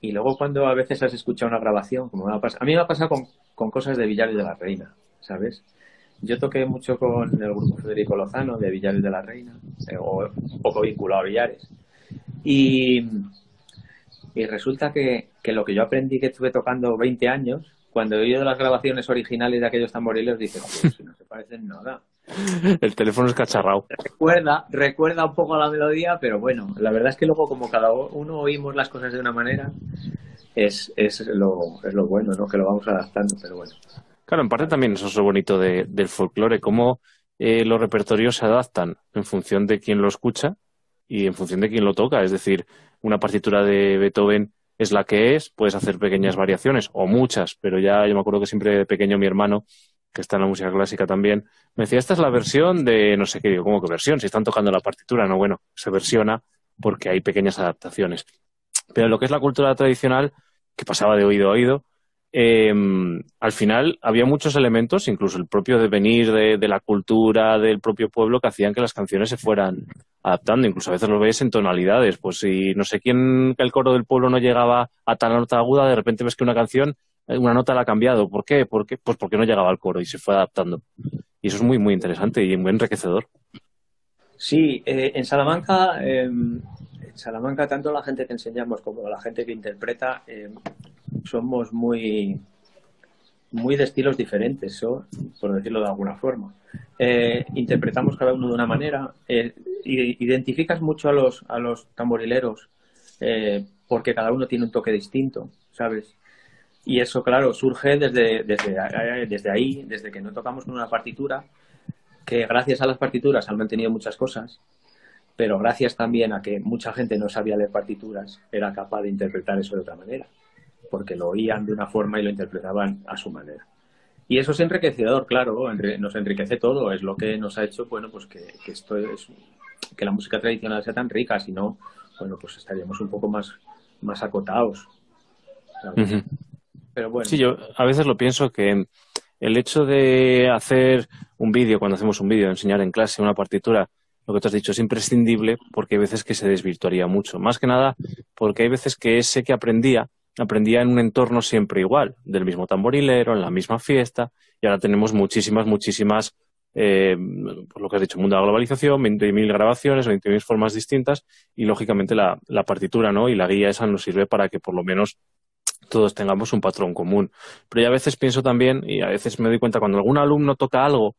Y luego cuando a veces has escuchado una grabación, como me a mí me ha pasado con, cosas de Villares de la Reina, ¿sabes? Yo toqué mucho con el grupo Federico Lozano de Villares de la Reina, eh, o un poco vinculado a Villares. Y, y resulta que, que, lo que yo aprendí que estuve tocando 20 años, cuando he oído las grabaciones originales de aquellos tamboriles, dice, pues no se parecen nada. El teléfono es cacharrado. Recuerda, recuerda un poco la melodía, pero bueno, la verdad es que luego como cada uno oímos las cosas de una manera, es, es, lo, es lo bueno, ¿no? Que lo vamos adaptando, pero bueno. Claro, en parte también eso es lo bonito del folclore, cómo eh, los repertorios se adaptan en función de quién lo escucha y en función de quién lo toca. Es decir, una partitura de Beethoven es la que es, puedes hacer pequeñas variaciones o muchas, pero ya yo me acuerdo que siempre de pequeño mi hermano, que está en la música clásica también, me decía, esta es la versión de no sé qué, digo, ¿cómo que versión? Si están tocando la partitura, no, bueno, se versiona porque hay pequeñas adaptaciones. Pero lo que es la cultura tradicional, que pasaba de oído a oído, em, al final había muchos elementos, incluso el propio devenir de, la cultura del propio pueblo, que hacían que las canciones se fueran adaptando. Incluso a veces lo ves en tonalidades. Pues si no sé quién, el coro del pueblo no llegaba a tal nota aguda, de repente ves que una canción, eh, una nota la ha cambiado. ¿Por qué? ¿Por qué? Pues porque no llegaba al coro y se fue adaptando. Y eso es muy, muy interesante y muy enriquecedor. Sí, eh, en Salamanca, em, en Salamanca tanto la gente que enseñamos como la gente que interpreta em, somos muy muy de estilos diferentes, por decirlo de alguna forma. Eh, interpretamos cada uno de una manera. Eh, identificas mucho a los, a los tamborileros eh, porque cada uno tiene un toque distinto, ¿sabes? Y eso, claro, surge desde, desde, desde ahí, desde que no tocamos con una partitura, que gracias a las partituras han mantenido muchas cosas, pero gracias también a que mucha gente no sabía leer partituras, era capaz de interpretar eso de otra manera porque lo oían de una forma y lo interpretaban a su manera. Y eso es enriquecedor, claro, nos enriquece todo, es lo que nos ha hecho, bueno, pues que, esto es, que la música tradicional sea tan rica, si no, bueno, pues estaríamos un poco más, más acotados. Pero bueno. Sí, yo a veces lo pienso que el hecho de hacer un vídeo, cuando hacemos un vídeo, enseñar en clase una partitura, lo que te has dicho es imprescindible porque hay veces que se desvirtuaría mucho. Más que nada porque hay veces que ese que aprendía aprendía en un entorno siempre igual, del mismo tamborilero, en la misma fiesta, y ahora tenemos muchísimas, muchísimas, eh, por lo que has dicho, mundo de la globalización, 20.000 grabaciones, 20.000 formas distintas, y lógicamente la, partitura ¿no? y la guía esa nos sirve para que por lo menos todos tengamos un patrón común. Pero yo a veces pienso también, y a veces me doy cuenta, cuando algún alumno toca algo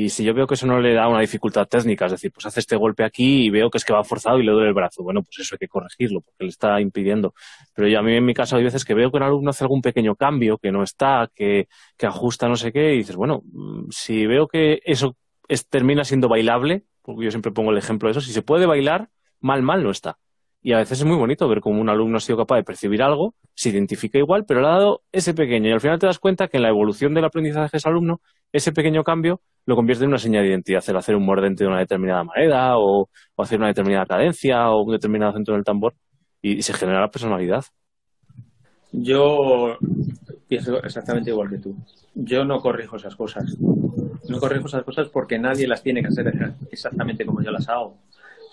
y si yo veo que eso no le da una dificultad técnica, es decir, pues hace este golpe aquí y veo que es que va forzado y le duele el brazo, bueno, pues eso hay que corregirlo porque le está impidiendo. Pero yo a mí en mi caso hay veces que veo que un alumno hace algún pequeño cambio, que no está, que, que ajusta no sé qué, y dices, bueno, mm, si veo que eso termina siendo bailable, porque yo siempre pongo el ejemplo de eso, si se puede bailar, mal, mal no está. Y a veces es muy bonito ver cómo un alumno ha sido capaz de percibir algo, se identifica igual, pero le ha dado ese pequeño. Y al final te das cuenta que en la evolución del aprendizaje de ese alumno, ese pequeño cambio lo convierte en una señal de identidad, el hacer un mordente de una determinada manera o, hacer una determinada cadencia o un determinado centro del tambor y, se genera la personalidad. Yo pienso exactamente igual que tú. Yo no corrijo esas cosas. No corrijo esas cosas porque nadie las tiene que hacer exactamente como yo las hago.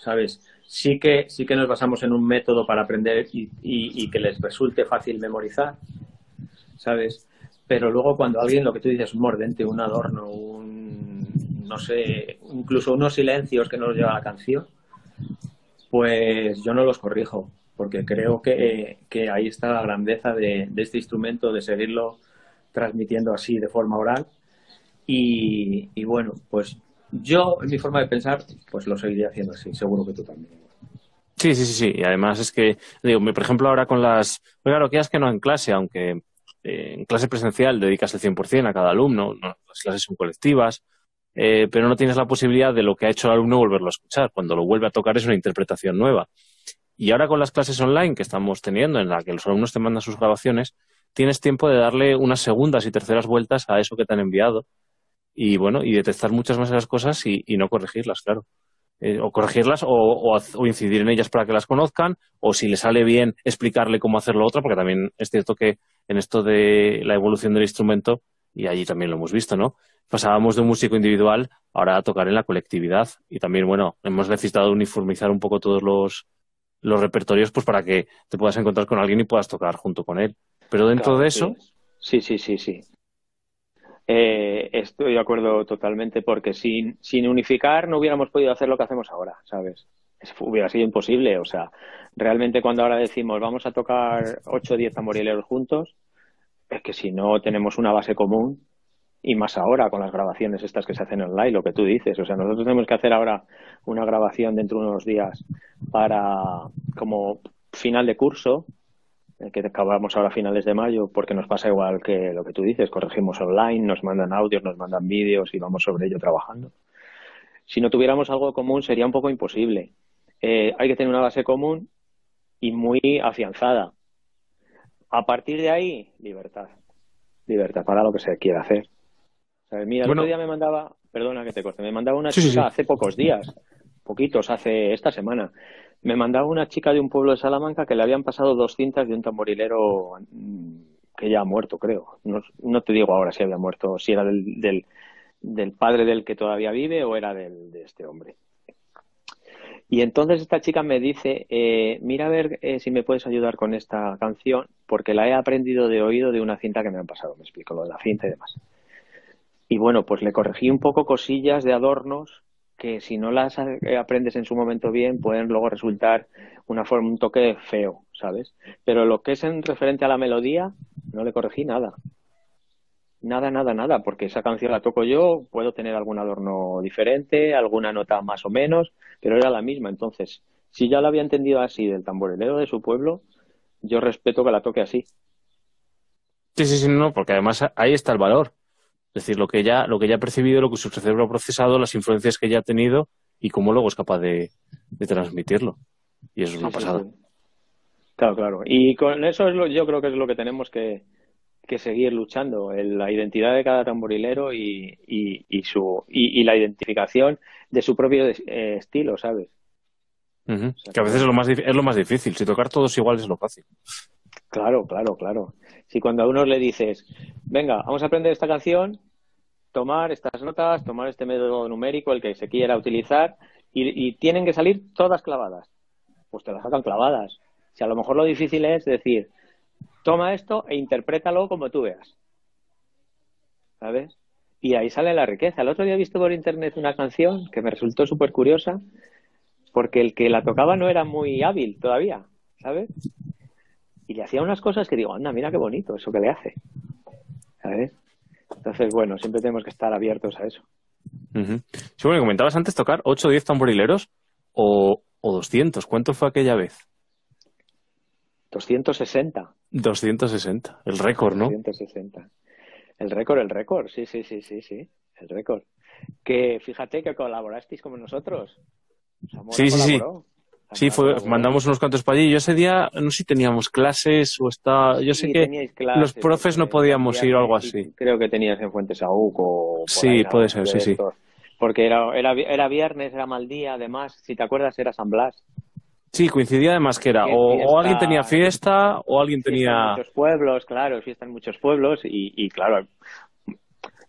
¿Sabes? Sí que, sí que nos basamos en un método para aprender y, y que les resulte fácil memorizar. ¿Sabes? Pero luego cuando alguien, lo que tú dices, un mordente, un adorno, un, no sé, incluso unos silencios que no nos lleva la canción, pues yo no los corrijo, porque creo que, ahí está la grandeza de, este instrumento, de seguirlo transmitiendo así de forma oral. Y, y, bueno, pues yo, en mi forma de pensar, pues lo seguiría haciendo así, seguro que tú también. Sí, sí, sí, sí. Y además es que, digo, por ejemplo, ahora con las. Claro, que es que no en clase, aunque en clase presencial dedicas el 100% a cada alumno, las clases son colectivas, eh, pero no tienes la posibilidad de lo que ha hecho el alumno volverlo a escuchar. Cuando lo vuelve a tocar es una interpretación nueva. Y ahora con las clases online que estamos teniendo, en la que los alumnos te mandan sus grabaciones, tienes tiempo de darle unas segundas y terceras vueltas a eso que te han enviado y bueno, y detectar muchas más de las cosas y, no corregirlas, claro. Eh, o corregirlas o, incidir en ellas para que las conozcan, o si le sale bien explicarle cómo hacerlo otra, porque también es cierto que en esto de la evolución del instrumento, y allí también lo hemos visto, ¿no? Pasábamos de un músico individual ahora a tocar en la colectividad y también, bueno, hemos necesitado uniformizar un poco todos los, los repertorios pues para que te puedas encontrar con alguien y puedas tocar junto con él. Pero dentro de eso... Sí, sí, sí, sí. Eh, estoy de acuerdo totalmente porque sin, sin unificar no hubiéramos podido hacer lo que hacemos ahora, ¿sabes? hubiera sido imposible. O sea, realmente cuando ahora decimos vamos a tocar 8 o 10 tamborileros juntos, es que si no tenemos una base común, y más ahora con las grabaciones estas que se hacen online, lo que tú dices. O sea, nosotros tenemos que hacer ahora una grabación dentro de unos días para como final de curso, que acabamos ahora a finales de mayo, porque nos pasa igual que lo que tú dices, corregimos online, nos mandan audios, nos mandan vídeos y vamos sobre ello trabajando. Si no tuviéramos algo común sería un poco imposible. Eh, hay que tener una base común y muy afianzada. A partir de ahí, libertad. Libertad para lo que se quiera hacer. mira, el otro día me mandaba, perdona que te corte, me mandaba una chica hace pocos días, poquitos, hace esta semana, me mandaba una chica de un pueblo de Salamanca que le habían pasado dos cintas de un tamborilero mm, que ya ha muerto, creo. No, te digo ahora si había muerto, si era del, del, del padre del que todavía vive o era del, de este hombre. Y entonces esta chica me dice, eh, mira a ver eh, si me puedes ayudar con esta canción, porque la he aprendido de oído de una cinta que me han pasado, me explico lo de la cinta y demás. Y bueno, pues le corregí un poco cosillas de adornos que si no las aprendes en su momento bien pueden luego resultar una forma, un toque feo, ¿sabes? Pero lo que es en referente a la melodía, no le corregí nada. Nada, nada, nada, porque esa canción la toco yo, puedo tener algún adorno diferente, alguna nota más o menos, pero era la misma. Entonces, si ya la había entendido así del tamborilero de su pueblo, yo respeto que la toque así. Sí, sí, sí, no, porque además ahí está el valor. Es decir, lo que ya, lo que ya ha percibido, lo que su cerebro ha procesado, las influencias que ya ha tenido y cómo luego es capaz de, transmitirlo. Y eso es una pasada. Claro, claro. Y con eso es lo, yo creo que es lo que tenemos que, que seguir luchando, la identidad de cada tamborilero y, y, su, y, la identificación de su propio eh, estilo, ¿sabes? que a veces es lo, más, es lo más difícil. Si tocar todos igual es lo fácil. Claro, claro, claro. Si cuando a uno le dices, venga, vamos a aprender esta canción, tomar estas notas, tomar este método numérico, el que se quiera utilizar, y, tienen que salir todas clavadas, pues te las sacan clavadas. Si a lo mejor lo difícil es decir, toma esto e interprétalo como tú veas. ¿Sabes? Y ahí sale la riqueza. El otro día he visto por internet una canción que me resultó súper curiosa, porque el que la tocaba no era muy hábil todavía, ¿sabes? Y le hacía unas cosas que digo, anda, mira qué bonito eso que le hace. ¿Sabes? Entonces, bueno, siempre tenemos que estar abiertos a eso. Sí, bueno, comentabas antes tocar 8 o 10 tamborileros o, o 200. ¿Cuánto fue aquella vez? 260. 260, el récord, ¿no? 260. El récord, el récord, sí, sí, sí, sí, sí, el récord. Que fíjate que colaborasteis como nosotros. sí, sí, sí. Sí, fue, mandamos unos cuantos para allí. Yo ese día, no sé si teníamos clases o está. Yo sé que los profes no podíamos ir o algo así. Creo que tenías en Fuentes o. Sí, puede ser, sí, sí. Porque era, era, era viernes, era mal día, además. Si te acuerdas, era San Blas. Sí, coincidía además que era o, alguien tenía fiesta o alguien tenía. En muchos pueblos, claro, fiesta en muchos pueblos y, y claro.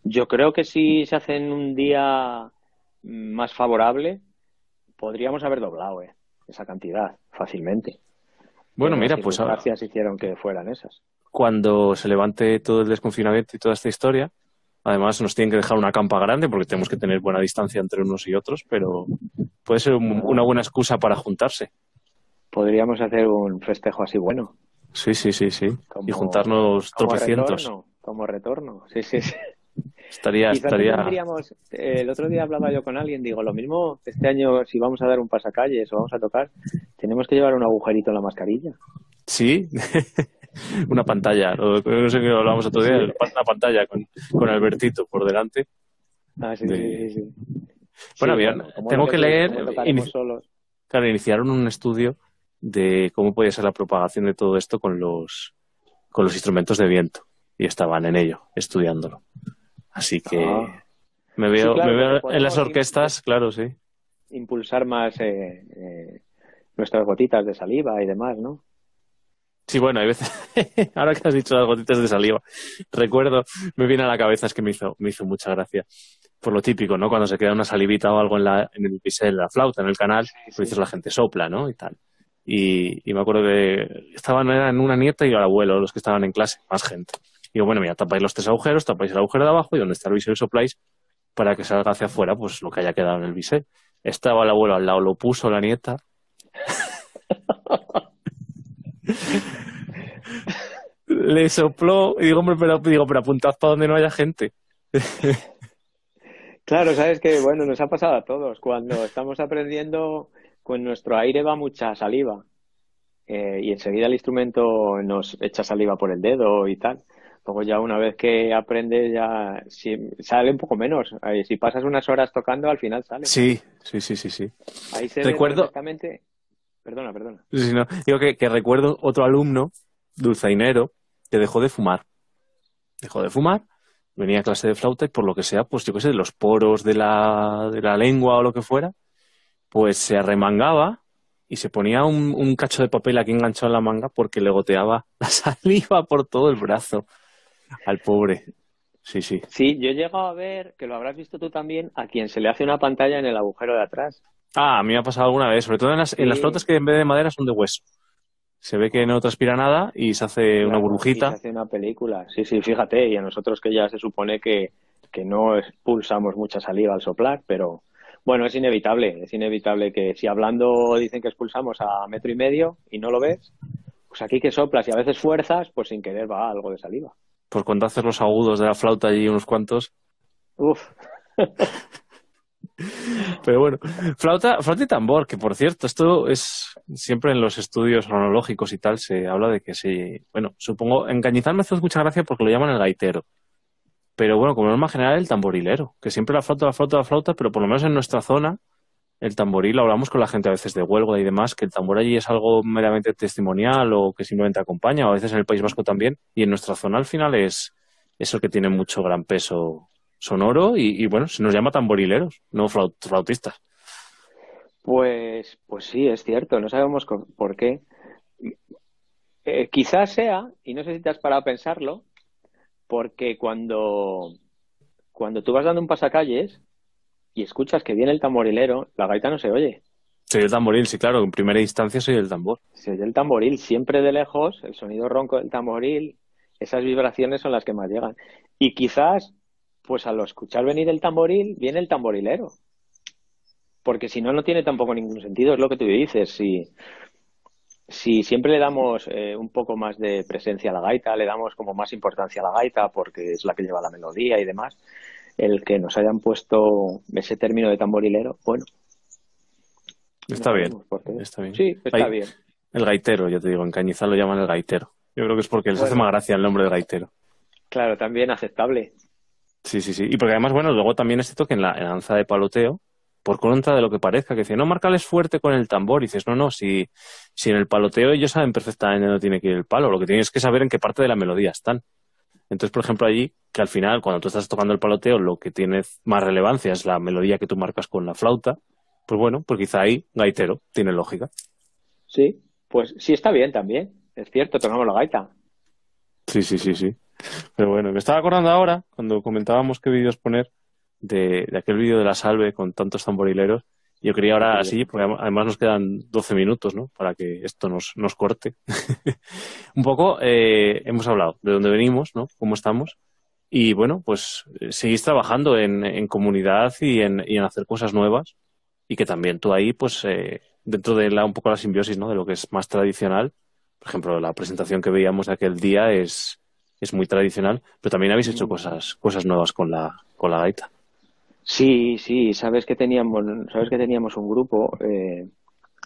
Yo creo que si se hace en un día más favorable, podríamos haber doblado, ¿eh? Esa cantidad fácilmente. Bueno, mira, pues ahora. Gracias hicieron que fueran esas. Cuando se levante todo el desconfinamiento y toda esta historia, además nos tienen que dejar una campa grande porque tenemos que tener buena distancia entre unos y otros, pero puede ser una buena excusa para juntarse. Podríamos hacer un festejo así bueno. Sí, sí, sí, sí. y juntarnos tropecientos. como retorno, sí, sí, sí. Estaría, estaría... Eh, el otro día hablaba yo con alguien, digo, lo mismo este año si vamos a dar un pasacalles o vamos a tocar, tenemos que llevar un agujerito en la mascarilla. Sí, una pantalla, no sé qué hablamos otro día, una pantalla con, con Albertito por delante. Ah, sí, sí, sí, Bueno, bien, tengo que leer. Claro, iniciaron un estudio de cómo podía ser la propagación de todo esto con los, con los instrumentos de viento y estaban en ello, estudiándolo. Así que ah. me veo, me veo en las orquestas, claro, sí. Impulsar más eh, eh, nuestras gotitas de saliva y demás, ¿no? Sí, bueno, hay veces, ahora que has dicho las gotitas de saliva, recuerdo, me viene a la cabeza, es que me hizo, me hizo mucha gracia, por lo típico, ¿no? Cuando se queda una salivita o algo en, la, en el pisel, la flauta, en el canal, pues dices la gente sopla, ¿no? Y tal. Y, y me acuerdo que estaban en una nieta y el abuelo, los que estaban en clase, más gente. Digo, bueno, mira, tapáis los tres agujeros, tapáis el agujero de abajo y donde está el bisel sopláis para que salga hacia afuera pues lo que haya quedado en el bisel. Estaba el abuelo al lado, lo puso la nieta. Le sopló y digo, pero, digo, pero apuntad para donde no haya gente. claro, sabes que, bueno, nos ha pasado a todos. Cuando estamos aprendiendo, con nuestro aire va mucha saliva. Eh, y enseguida el instrumento nos echa saliva por el dedo y tal. Luego ya una vez que aprendes ya sale un poco menos. Si pasas unas horas tocando, al final sale. Sí, sí, sí, sí, sí. Ahí se recuerdo... perfectamente... Perdona, perdona. Sí, no. Digo que, que recuerdo otro alumno, dulzainero, que dejó de fumar. Dejó de fumar, venía a clase de flauta y por lo que sea, pues yo qué sé, de los poros de la, de la lengua o lo que fuera, pues se arremangaba y se ponía un, un cacho de papel aquí enganchado en la manga porque le goteaba la saliva por todo el brazo al pobre. Sí, sí. Sí, yo he llegado a ver, que lo habrás visto tú también, a quien se le hace una pantalla en el agujero de atrás. Ah, a mí me ha pasado alguna vez, sobre todo en las, en las flautas que en vez de madera son de hueso. Se ve que no transpira nada y se hace una burbujita. se hace una película. Sí, sí, fíjate, y a nosotros que ya se supone que, que no expulsamos mucha saliva al soplar, pero bueno, es inevitable, es inevitable que si hablando dicen que expulsamos a metro y medio y no lo ves, pues aquí que soplas y a veces fuerzas, pues sin querer va algo de saliva. Por cuando haces los agudos de la flauta allí unos cuantos. Uf. Pero bueno, flauta, flauta y tambor, que por cierto, esto es siempre en los estudios cronológicos y tal, se habla de que sí, bueno, supongo, en Cañizal me hace mucha gracia porque lo llaman el gaitero. Pero bueno, como norma general, el tamborilero, que siempre la flauta, la flauta, la flauta, pero por lo menos en nuestra zona, el tamboril, hablamos con la gente a veces de Huelga y demás, que el tambor allí es algo meramente testimonial o que simplemente acompaña, o a veces en el País Vasco también, y en nuestra zona al final es, es el que tiene mucho gran peso sonoro y, bueno, se nos llama tamborileros, no flautistas. Pues, pues sí, es cierto, no sabemos por qué. Eh, quizás sea, y no sé si te has parado a pensarlo, porque cuando, cuando tú vas dando un pasacalles y escuchas que viene el tamborilero, la gaita no se oye. Se oye el tamboril, sí, claro, en primera instancia se oye el tambor. Se oye el tamboril, siempre de lejos, el sonido ronco del tamboril, esas vibraciones son las que más llegan. Y quizás pues al escuchar venir el tamboril, viene el tamborilero. Porque si no, no tiene tampoco ningún sentido, es lo que tú dices. Si, si siempre le damos eh, un poco más de presencia a la gaita, le damos como más importancia a la gaita porque es la que lleva la melodía y demás, el que nos hayan puesto ese término de tamborilero, bueno. Está bien. Está bien. Sí, está bien. El gaitero, yo te digo, en Cañizal lo llaman el gaitero. Yo creo que es porque les hace más gracia el nombre de gaitero. Claro, también aceptable. Sí, sí, sí. Y porque además, bueno, luego también es cierto que en la, danza de paloteo, por contra de lo que parezca, que dice, no, marcales fuerte con el tambor. Y dices, no, no, si, si en el paloteo ellos saben perfectamente dónde tiene que ir el palo, lo que tienes que saber en qué parte de la melodía están. Entonces, por ejemplo, allí, que al final, cuando tú estás tocando el paloteo, lo que tiene más relevancia es la melodía que tú marcas con la flauta, pues bueno, pues quizá ahí, gaitero, tiene lógica. Sí, pues sí está bien también. Es cierto, tocamos la gaita. Sí, sí, sí, sí. Pero bueno, me estaba acordando ahora, cuando comentábamos qué vídeos poner, de, aquel vídeo de la salve con tantos tamborileros. Yo quería ahora así, porque además nos quedan 12 minutos, ¿no? Para que esto nos, nos corte. Un poco eh, hemos hablado de dónde venimos, ¿no? Cómo estamos. Y bueno, pues eh, seguís trabajando en, en comunidad y en, y en, hacer cosas nuevas. Y que también tú ahí, pues, eh, dentro de la, un poco la simbiosis, ¿no? De lo que es más tradicional. Por ejemplo, la presentación que veíamos de aquel día es, es muy tradicional, pero también habéis hecho cosas, cosas nuevas con la, con la gaita. Sí, sí, sabes que teníamos, sabes que teníamos un grupo eh,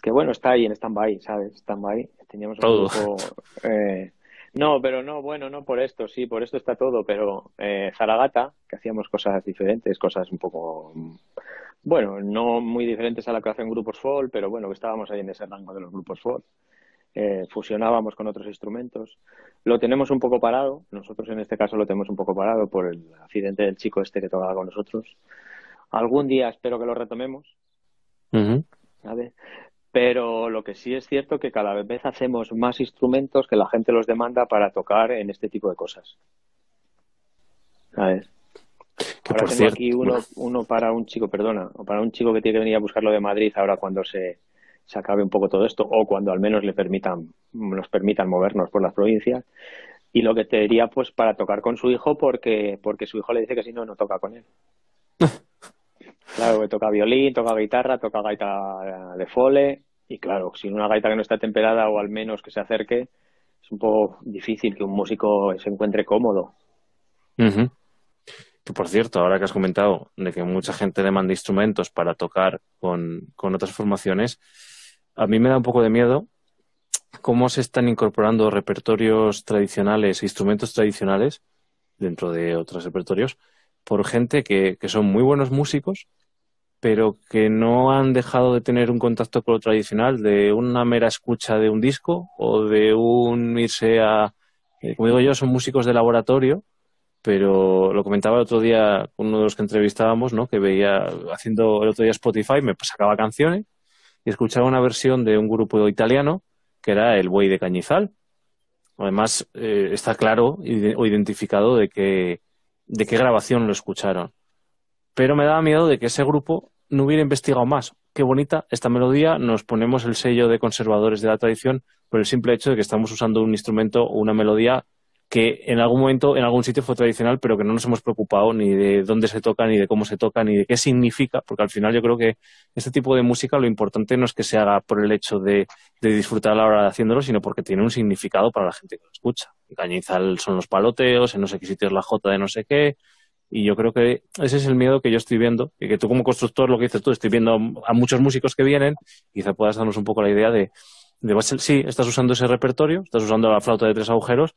que bueno está ahí en stand-by, ¿sabes? Stand-by. Teníamos un grupo. Eh, no, pero no, bueno, no por esto, sí, por esto está todo, pero eh, Zaragata, que hacíamos cosas diferentes, cosas un poco, bueno, no muy diferentes a la que hacen grupos folk, pero bueno, que estábamos ahí en ese rango de los grupos folk. Eh, fusionábamos con otros instrumentos. Lo tenemos un poco parado, nosotros en este caso lo tenemos un poco parado por el accidente del chico este que tocaba con nosotros. Algún día espero que lo retomemos, Pero lo que sí es cierto que cada vez hacemos más instrumentos que la gente los demanda para tocar en este tipo de cosas. ¿Sabes? ahora tengo aquí uno, uno para un chico, perdona, o para un chico que tiene que venir a buscarlo de Madrid ahora cuando se, se acabe un poco todo esto o cuando al menos le permitan, nos permitan movernos por las provincias. Y lo que te diría, pues, para tocar con su hijo, porque, porque su hijo le dice que si no, no toca con él. claro, que toca violín, toca guitarra, toca gaita de fole. Y claro, sin una gaita que no está temperada o al menos que se acerque, es un poco difícil que un músico se encuentre cómodo. Por cierto, ahora que has comentado de que mucha gente demanda instrumentos para tocar con, con otras formaciones, a mí me da un poco de miedo cómo se están incorporando repertorios tradicionales, instrumentos tradicionales dentro de otros repertorios por gente que, que, son muy buenos músicos, pero que no han dejado de tener un contacto con lo tradicional, de una mera escucha de un disco o de un irse a, eh, como digo yo, son músicos de laboratorio, pero lo comentaba el otro día uno de los que entrevistábamos, ¿no? Que veía haciendo el otro día Spotify, me sacaba canciones y escuchaba una versión de un grupo italiano que era el Buey de Cañizal. Además, eh, está claro o identificado de que, de qué grabación lo escucharon. Pero me daba miedo de que ese grupo no hubiera investigado más. Qué bonita esta melodía, nos ponemos el sello de conservadores de la tradición por el simple hecho de que estamos usando un instrumento o una melodía que en algún momento, en algún sitio fue tradicional, pero que no nos hemos preocupado ni de dónde se toca, ni de cómo se toca, ni de qué significa, porque al final yo creo que este tipo de música lo importante no es que se haga por el hecho de, disfrutar a la hora de haciéndolo, sino porque tiene un significado para la gente que lo escucha. Cañizal son los paloteos, en no sé qué sitio es la jota de no sé qué, y yo creo que ese es el miedo que yo estoy viendo, y que tú como constructor, lo que dices tú, estoy viendo a muchos músicos que vienen, quizá puedas darnos un poco la idea de, de sí, estás usando ese repertorio, estás usando la flauta de tres agujeros,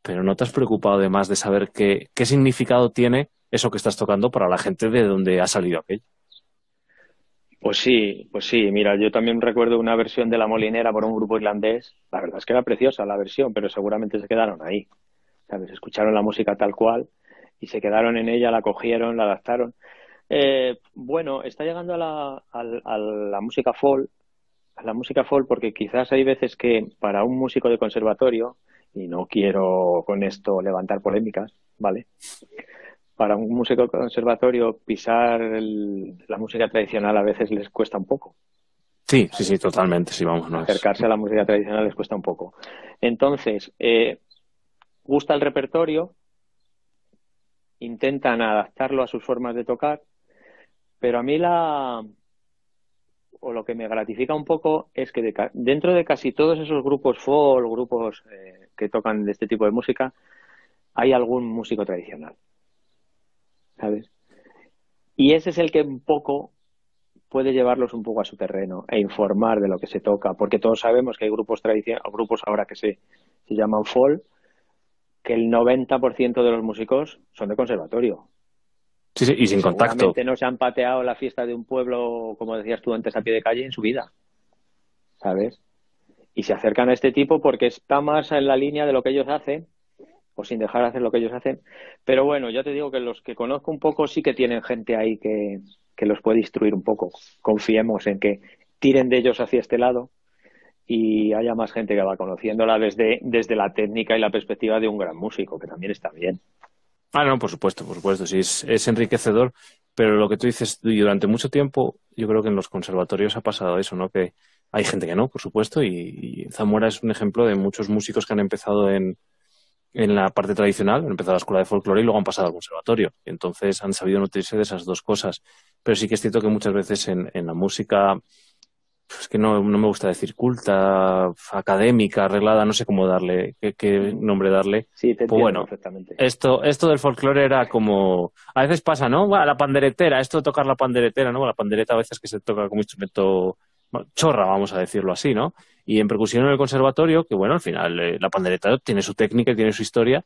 pero no te has preocupado además de saber qué, qué significado tiene eso que estás tocando para la gente de donde ha salido aquello. Pues sí, pues sí, mira, yo también recuerdo una versión de La Molinera por un grupo irlandés, la verdad es que era preciosa la versión, pero seguramente se quedaron ahí, ¿sabes? Escucharon la música tal cual y se quedaron en ella, la cogieron, la adaptaron. Eh, bueno, está llegando a la, a la música folk, a la música folk porque quizás hay veces que para un músico de conservatorio y no quiero con esto levantar polémicas, ¿vale? Para un músico conservatorio pisar la música tradicional a veces les cuesta un poco. Sí, sí, sí, totalmente, sí, vamos. Acercarse a la música tradicional les cuesta un poco. Entonces, eh, gusta el repertorio, intentan adaptarlo a sus formas de tocar, pero a mí la, o lo que me gratifica un poco es que dentro de casi todos esos grupos folk, grupos eh, que tocan de este tipo de música, hay algún músico tradicional. ¿Sabes? Y ese es el que un poco puede llevarlos un poco a su terreno e informar de lo que se toca, porque todos sabemos que hay grupos tradicionales, grupos ahora que se, se llaman folk, que el 90% de los músicos son de conservatorio. Sí, sí, y sin contacto. no se han pateado la fiesta de un pueblo, como decías tú antes, a pie de calle en su vida. ¿Sabes? Y se acercan a este tipo porque está más en la línea de lo que ellos hacen, o sin dejar de hacer lo que ellos hacen. Pero bueno, ya te digo que los que conozco un poco sí que tienen gente ahí que, que los puede instruir un poco. Confiemos en que tiren de ellos hacia este lado y haya más gente que va conociéndola desde, desde la técnica y la perspectiva de un gran músico, que también está bien. Ah, no, por supuesto, por supuesto, sí, es, enriquecedor, pero lo que tú dices, durante mucho tiempo, yo creo que en los conservatorios ha pasado eso, ¿no? Que hay gente que no, por supuesto, y, Zamora es un ejemplo de muchos músicos que han empezado en, en la parte tradicional, han empezado la escuela de folclore y luego han pasado al conservatorio. Entonces han sabido nutrirse de esas dos cosas. Pero sí que es cierto que muchas veces en, en la música es que no, no, me gusta decir culta, académica, arreglada, no sé cómo darle, qué, nombre darle. Sí, te pues bueno, perfectamente. Esto, esto del folclore era como, a veces pasa, ¿no? la panderetera, esto de tocar la panderetera, ¿no? La pandereta a veces que se toca como instrumento chorra, vamos a decirlo así, ¿no? Y en percusión en el conservatorio, que bueno, al final eh, la pandereta tiene su técnica y tiene su historia.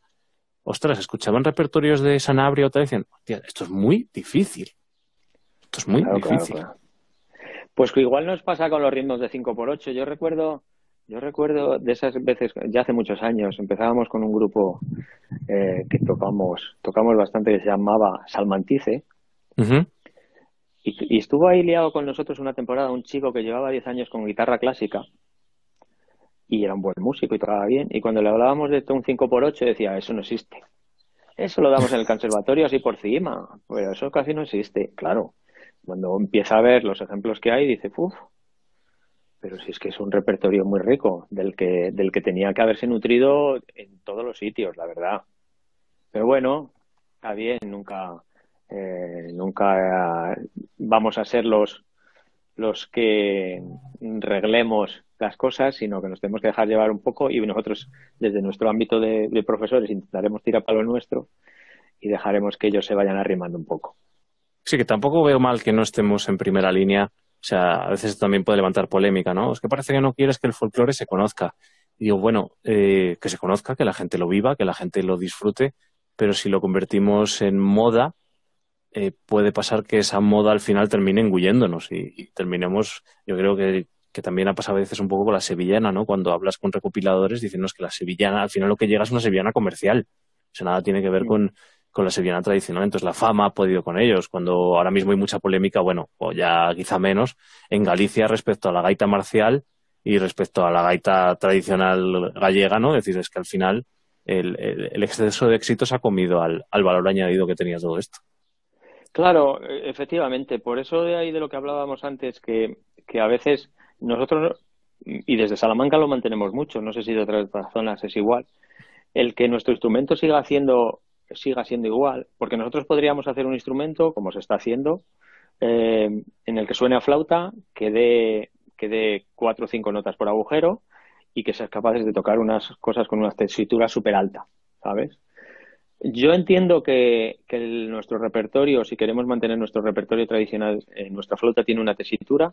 Ostras, escuchaban repertorios de Sanabria otra vez y decían, esto es muy difícil. Esto es muy difícil. Pues que igual nos pasa con los ritmos de 5x8. Yo recuerdo, yo recuerdo de esas veces, ya hace muchos años, empezábamos con un grupo eh, que tocamos, tocamos bastante que se llamaba Salmantice. y, estuvo ahí liado con nosotros una temporada un chico que llevaba 10 años con guitarra clásica y era un buen músico y tocaba bien. Y cuando le hablábamos de un 5x8 decía, eso no existe. Eso lo damos en el conservatorio así por encima, pero eso casi no existe. Claro, cuando empieza a ver los ejemplos que hay, dice, uff, pero si es que es un repertorio muy rico, del que, del que tenía que haberse nutrido en todos los sitios, la verdad. Pero bueno, está bien, nunca, eh, nunca vamos a ser los, los que reglemos las cosas, sino que nos tenemos que dejar llevar un poco y nosotros, desde nuestro ámbito de, de profesores, intentaremos tirar para lo nuestro y dejaremos que ellos se vayan arrimando un poco. Sí, que tampoco veo mal que no estemos en primera línea. O sea, a veces también puede levantar polémica, ¿no? Es que parece que no quieres que el folclore se conozca. Y digo, bueno, eh, que se conozca, que la gente lo viva, que la gente lo disfrute, pero si lo convertimos en moda, eh, puede pasar que esa moda al final termine engulléndonos y, terminemos, yo creo que, que, también ha pasado a veces un poco con la sevillana, ¿no? Cuando hablas con recopiladores, diciendo que la sevillana, al final lo que llega es una sevillana comercial. O sea, nada tiene que ver con, con la sevillana tradicional. Entonces la fama ha podido con ellos. Cuando ahora mismo hay mucha polémica, bueno, o ya quizá menos, en Galicia respecto a la gaita marcial y respecto a la gaita tradicional gallega, ¿no? Es decir, es que al final el, exceso de éxito se ha comido al, al valor añadido que tenía todo esto. Claro, e, efectivamente. Por eso de ahí de lo que hablábamos antes, que, que a veces nosotros, y desde Salamanca lo mantenemos mucho, no sé si de otras zonas es igual, el que nuestro instrumento siga haciendo siga siendo igual, porque nosotros podríamos hacer un instrumento, como se está haciendo, eh, en el que suene a flauta, que dé, que dé cuatro o cinco notas por agujero y que seas capaces de tocar unas cosas con una tesitura súper alta, ¿sabes? Yo entiendo que, nuestro repertorio, si queremos mantener nuestro repertorio tradicional, eh, nuestra flauta tiene una tesitura.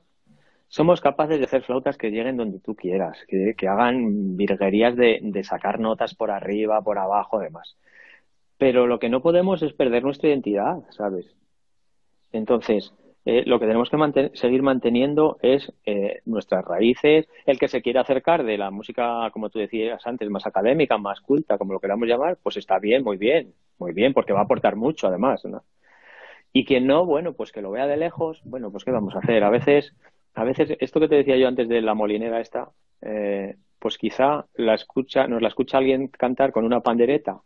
Somos capaces de hacer flautas que lleguen donde tú quieras, que, que hagan virguerías de, de, sacar notas por arriba, por abajo, demás. Pero lo que no podemos es perder nuestra identidad, ¿sabes? Entonces, eh, lo que tenemos que seguir manteniendo es eh, nuestras raíces. El que se quiere acercar de la música, como tú decías antes, más académica, más culta, como lo queramos llamar, pues está bien, muy bien, muy bien, porque va a aportar mucho además. ¿no? Y quien no, bueno, pues que lo vea de lejos, bueno, pues qué vamos a hacer. A veces, a veces esto que te decía yo antes de la molinera esta, eh, pues quizá la escucha, nos la escucha alguien cantar con una pandereta,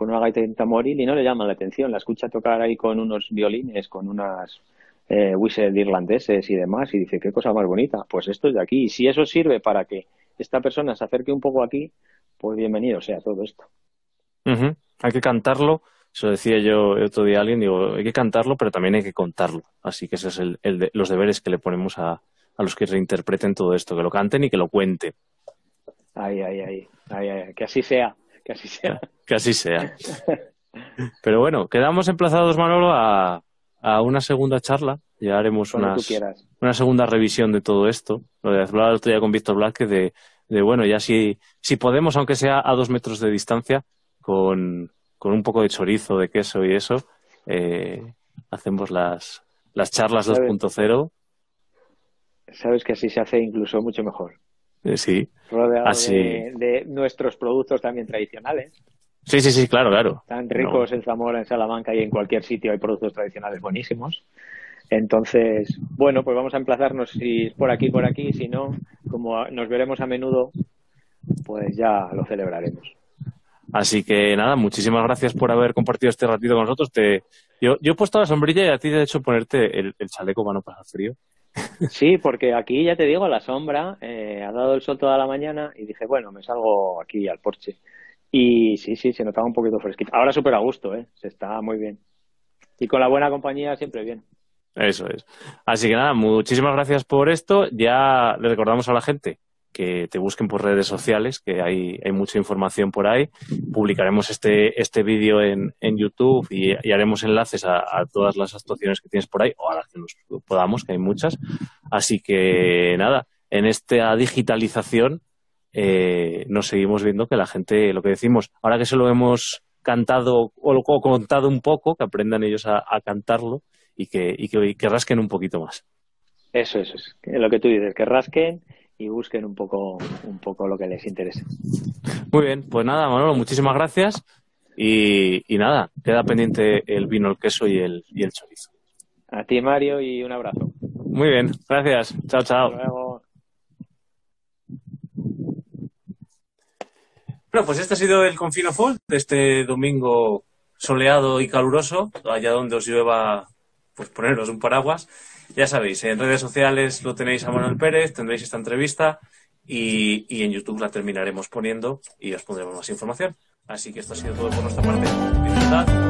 con una gaita tamboril y no le llama la atención. La escucha tocar ahí con unos violines, con unas eh, irlandeses y demás, y dice, qué cosa más bonita, pues esto es de aquí. Y si eso sirve para que esta persona se acerque un poco aquí, pues bienvenido sea todo esto. Hay que cantarlo, eso decía yo otro día a alguien, digo, hay que cantarlo, pero también hay que contarlo. Así que ese es el, el de, los deberes que le ponemos a, a los que reinterpreten todo esto, que lo canten y que lo cuenten. Ay, ay, ay, ay, ay, que así sea, que así sea. Que así sea. Pero bueno, quedamos emplazados, Manolo, a, a una segunda charla. Ya haremos unas, una segunda revisión de todo esto. Lo de hablar el otro día con Víctor Blasquez de, de, bueno, ya si, si podemos, aunque sea a dos metros de distancia, con, con un poco de chorizo, de queso y eso, eh, hacemos las, las charlas 2.0. Sabes que así se hace incluso mucho mejor. Eh, sí. Rodeado así. De, de, nuestros productos también tradicionales. Sí, sí, sí, claro, claro. Tan ricos no. en Zamora, en Salamanca y en cualquier sitio hay productos tradicionales buenísimos. Entonces, bueno, pues vamos a emplazarnos si por aquí, por aquí, si no, como nos veremos a menudo, pues ya lo celebraremos. Así que nada, muchísimas gracias por haber compartido este ratito con nosotros. Te, yo, yo he puesto la sombrilla y a ti de hecho ponerte el, el chaleco para no pasar frío. Sí, porque aquí ya te digo, la sombra, eh, ha dado el sol toda la mañana y dije, bueno, me salgo aquí al porche. Y sí, sí, se notaba un poquito fresquito. Ahora súper a gusto, ¿eh? Se está muy bien. Y con la buena compañía siempre bien. Eso es. Así que nada, muchísimas gracias por esto. Ya le recordamos a la gente que te busquen por redes sociales, que hay, hay mucha información por ahí. Publicaremos este, este vídeo en, en YouTube y, haremos enlaces a, todas las actuaciones que tienes por ahí, o a las que nos podamos, que hay muchas. Así que nada, en esta digitalización eh, nos seguimos viendo que la gente, lo que decimos, ahora que se lo hemos cantado o, o contado un poco, que aprendan ellos a, a cantarlo y que, y, que, y que rasquen un poquito más. Eso, eso es lo que tú dices, que rasquen y busquen un poco, un poco lo que les interese. Muy bien, pues nada, Manolo, muchísimas gracias. Y, y, nada, queda pendiente el vino, el queso y el, y el chorizo. A ti, Mario, y un abrazo. Muy bien, gracias. Chao, chao. Hasta luego. Bueno, pues este ha sido el Confino Fall de este domingo soleado y caluroso, allá donde os llueva, pues poneros un paraguas. Ya sabéis, en redes sociales lo tenéis a Manuel Pérez, tendréis esta entrevista y, y, en YouTube la terminaremos poniendo y os pondremos más información. Así que esto ha sido todo por nuestra parte.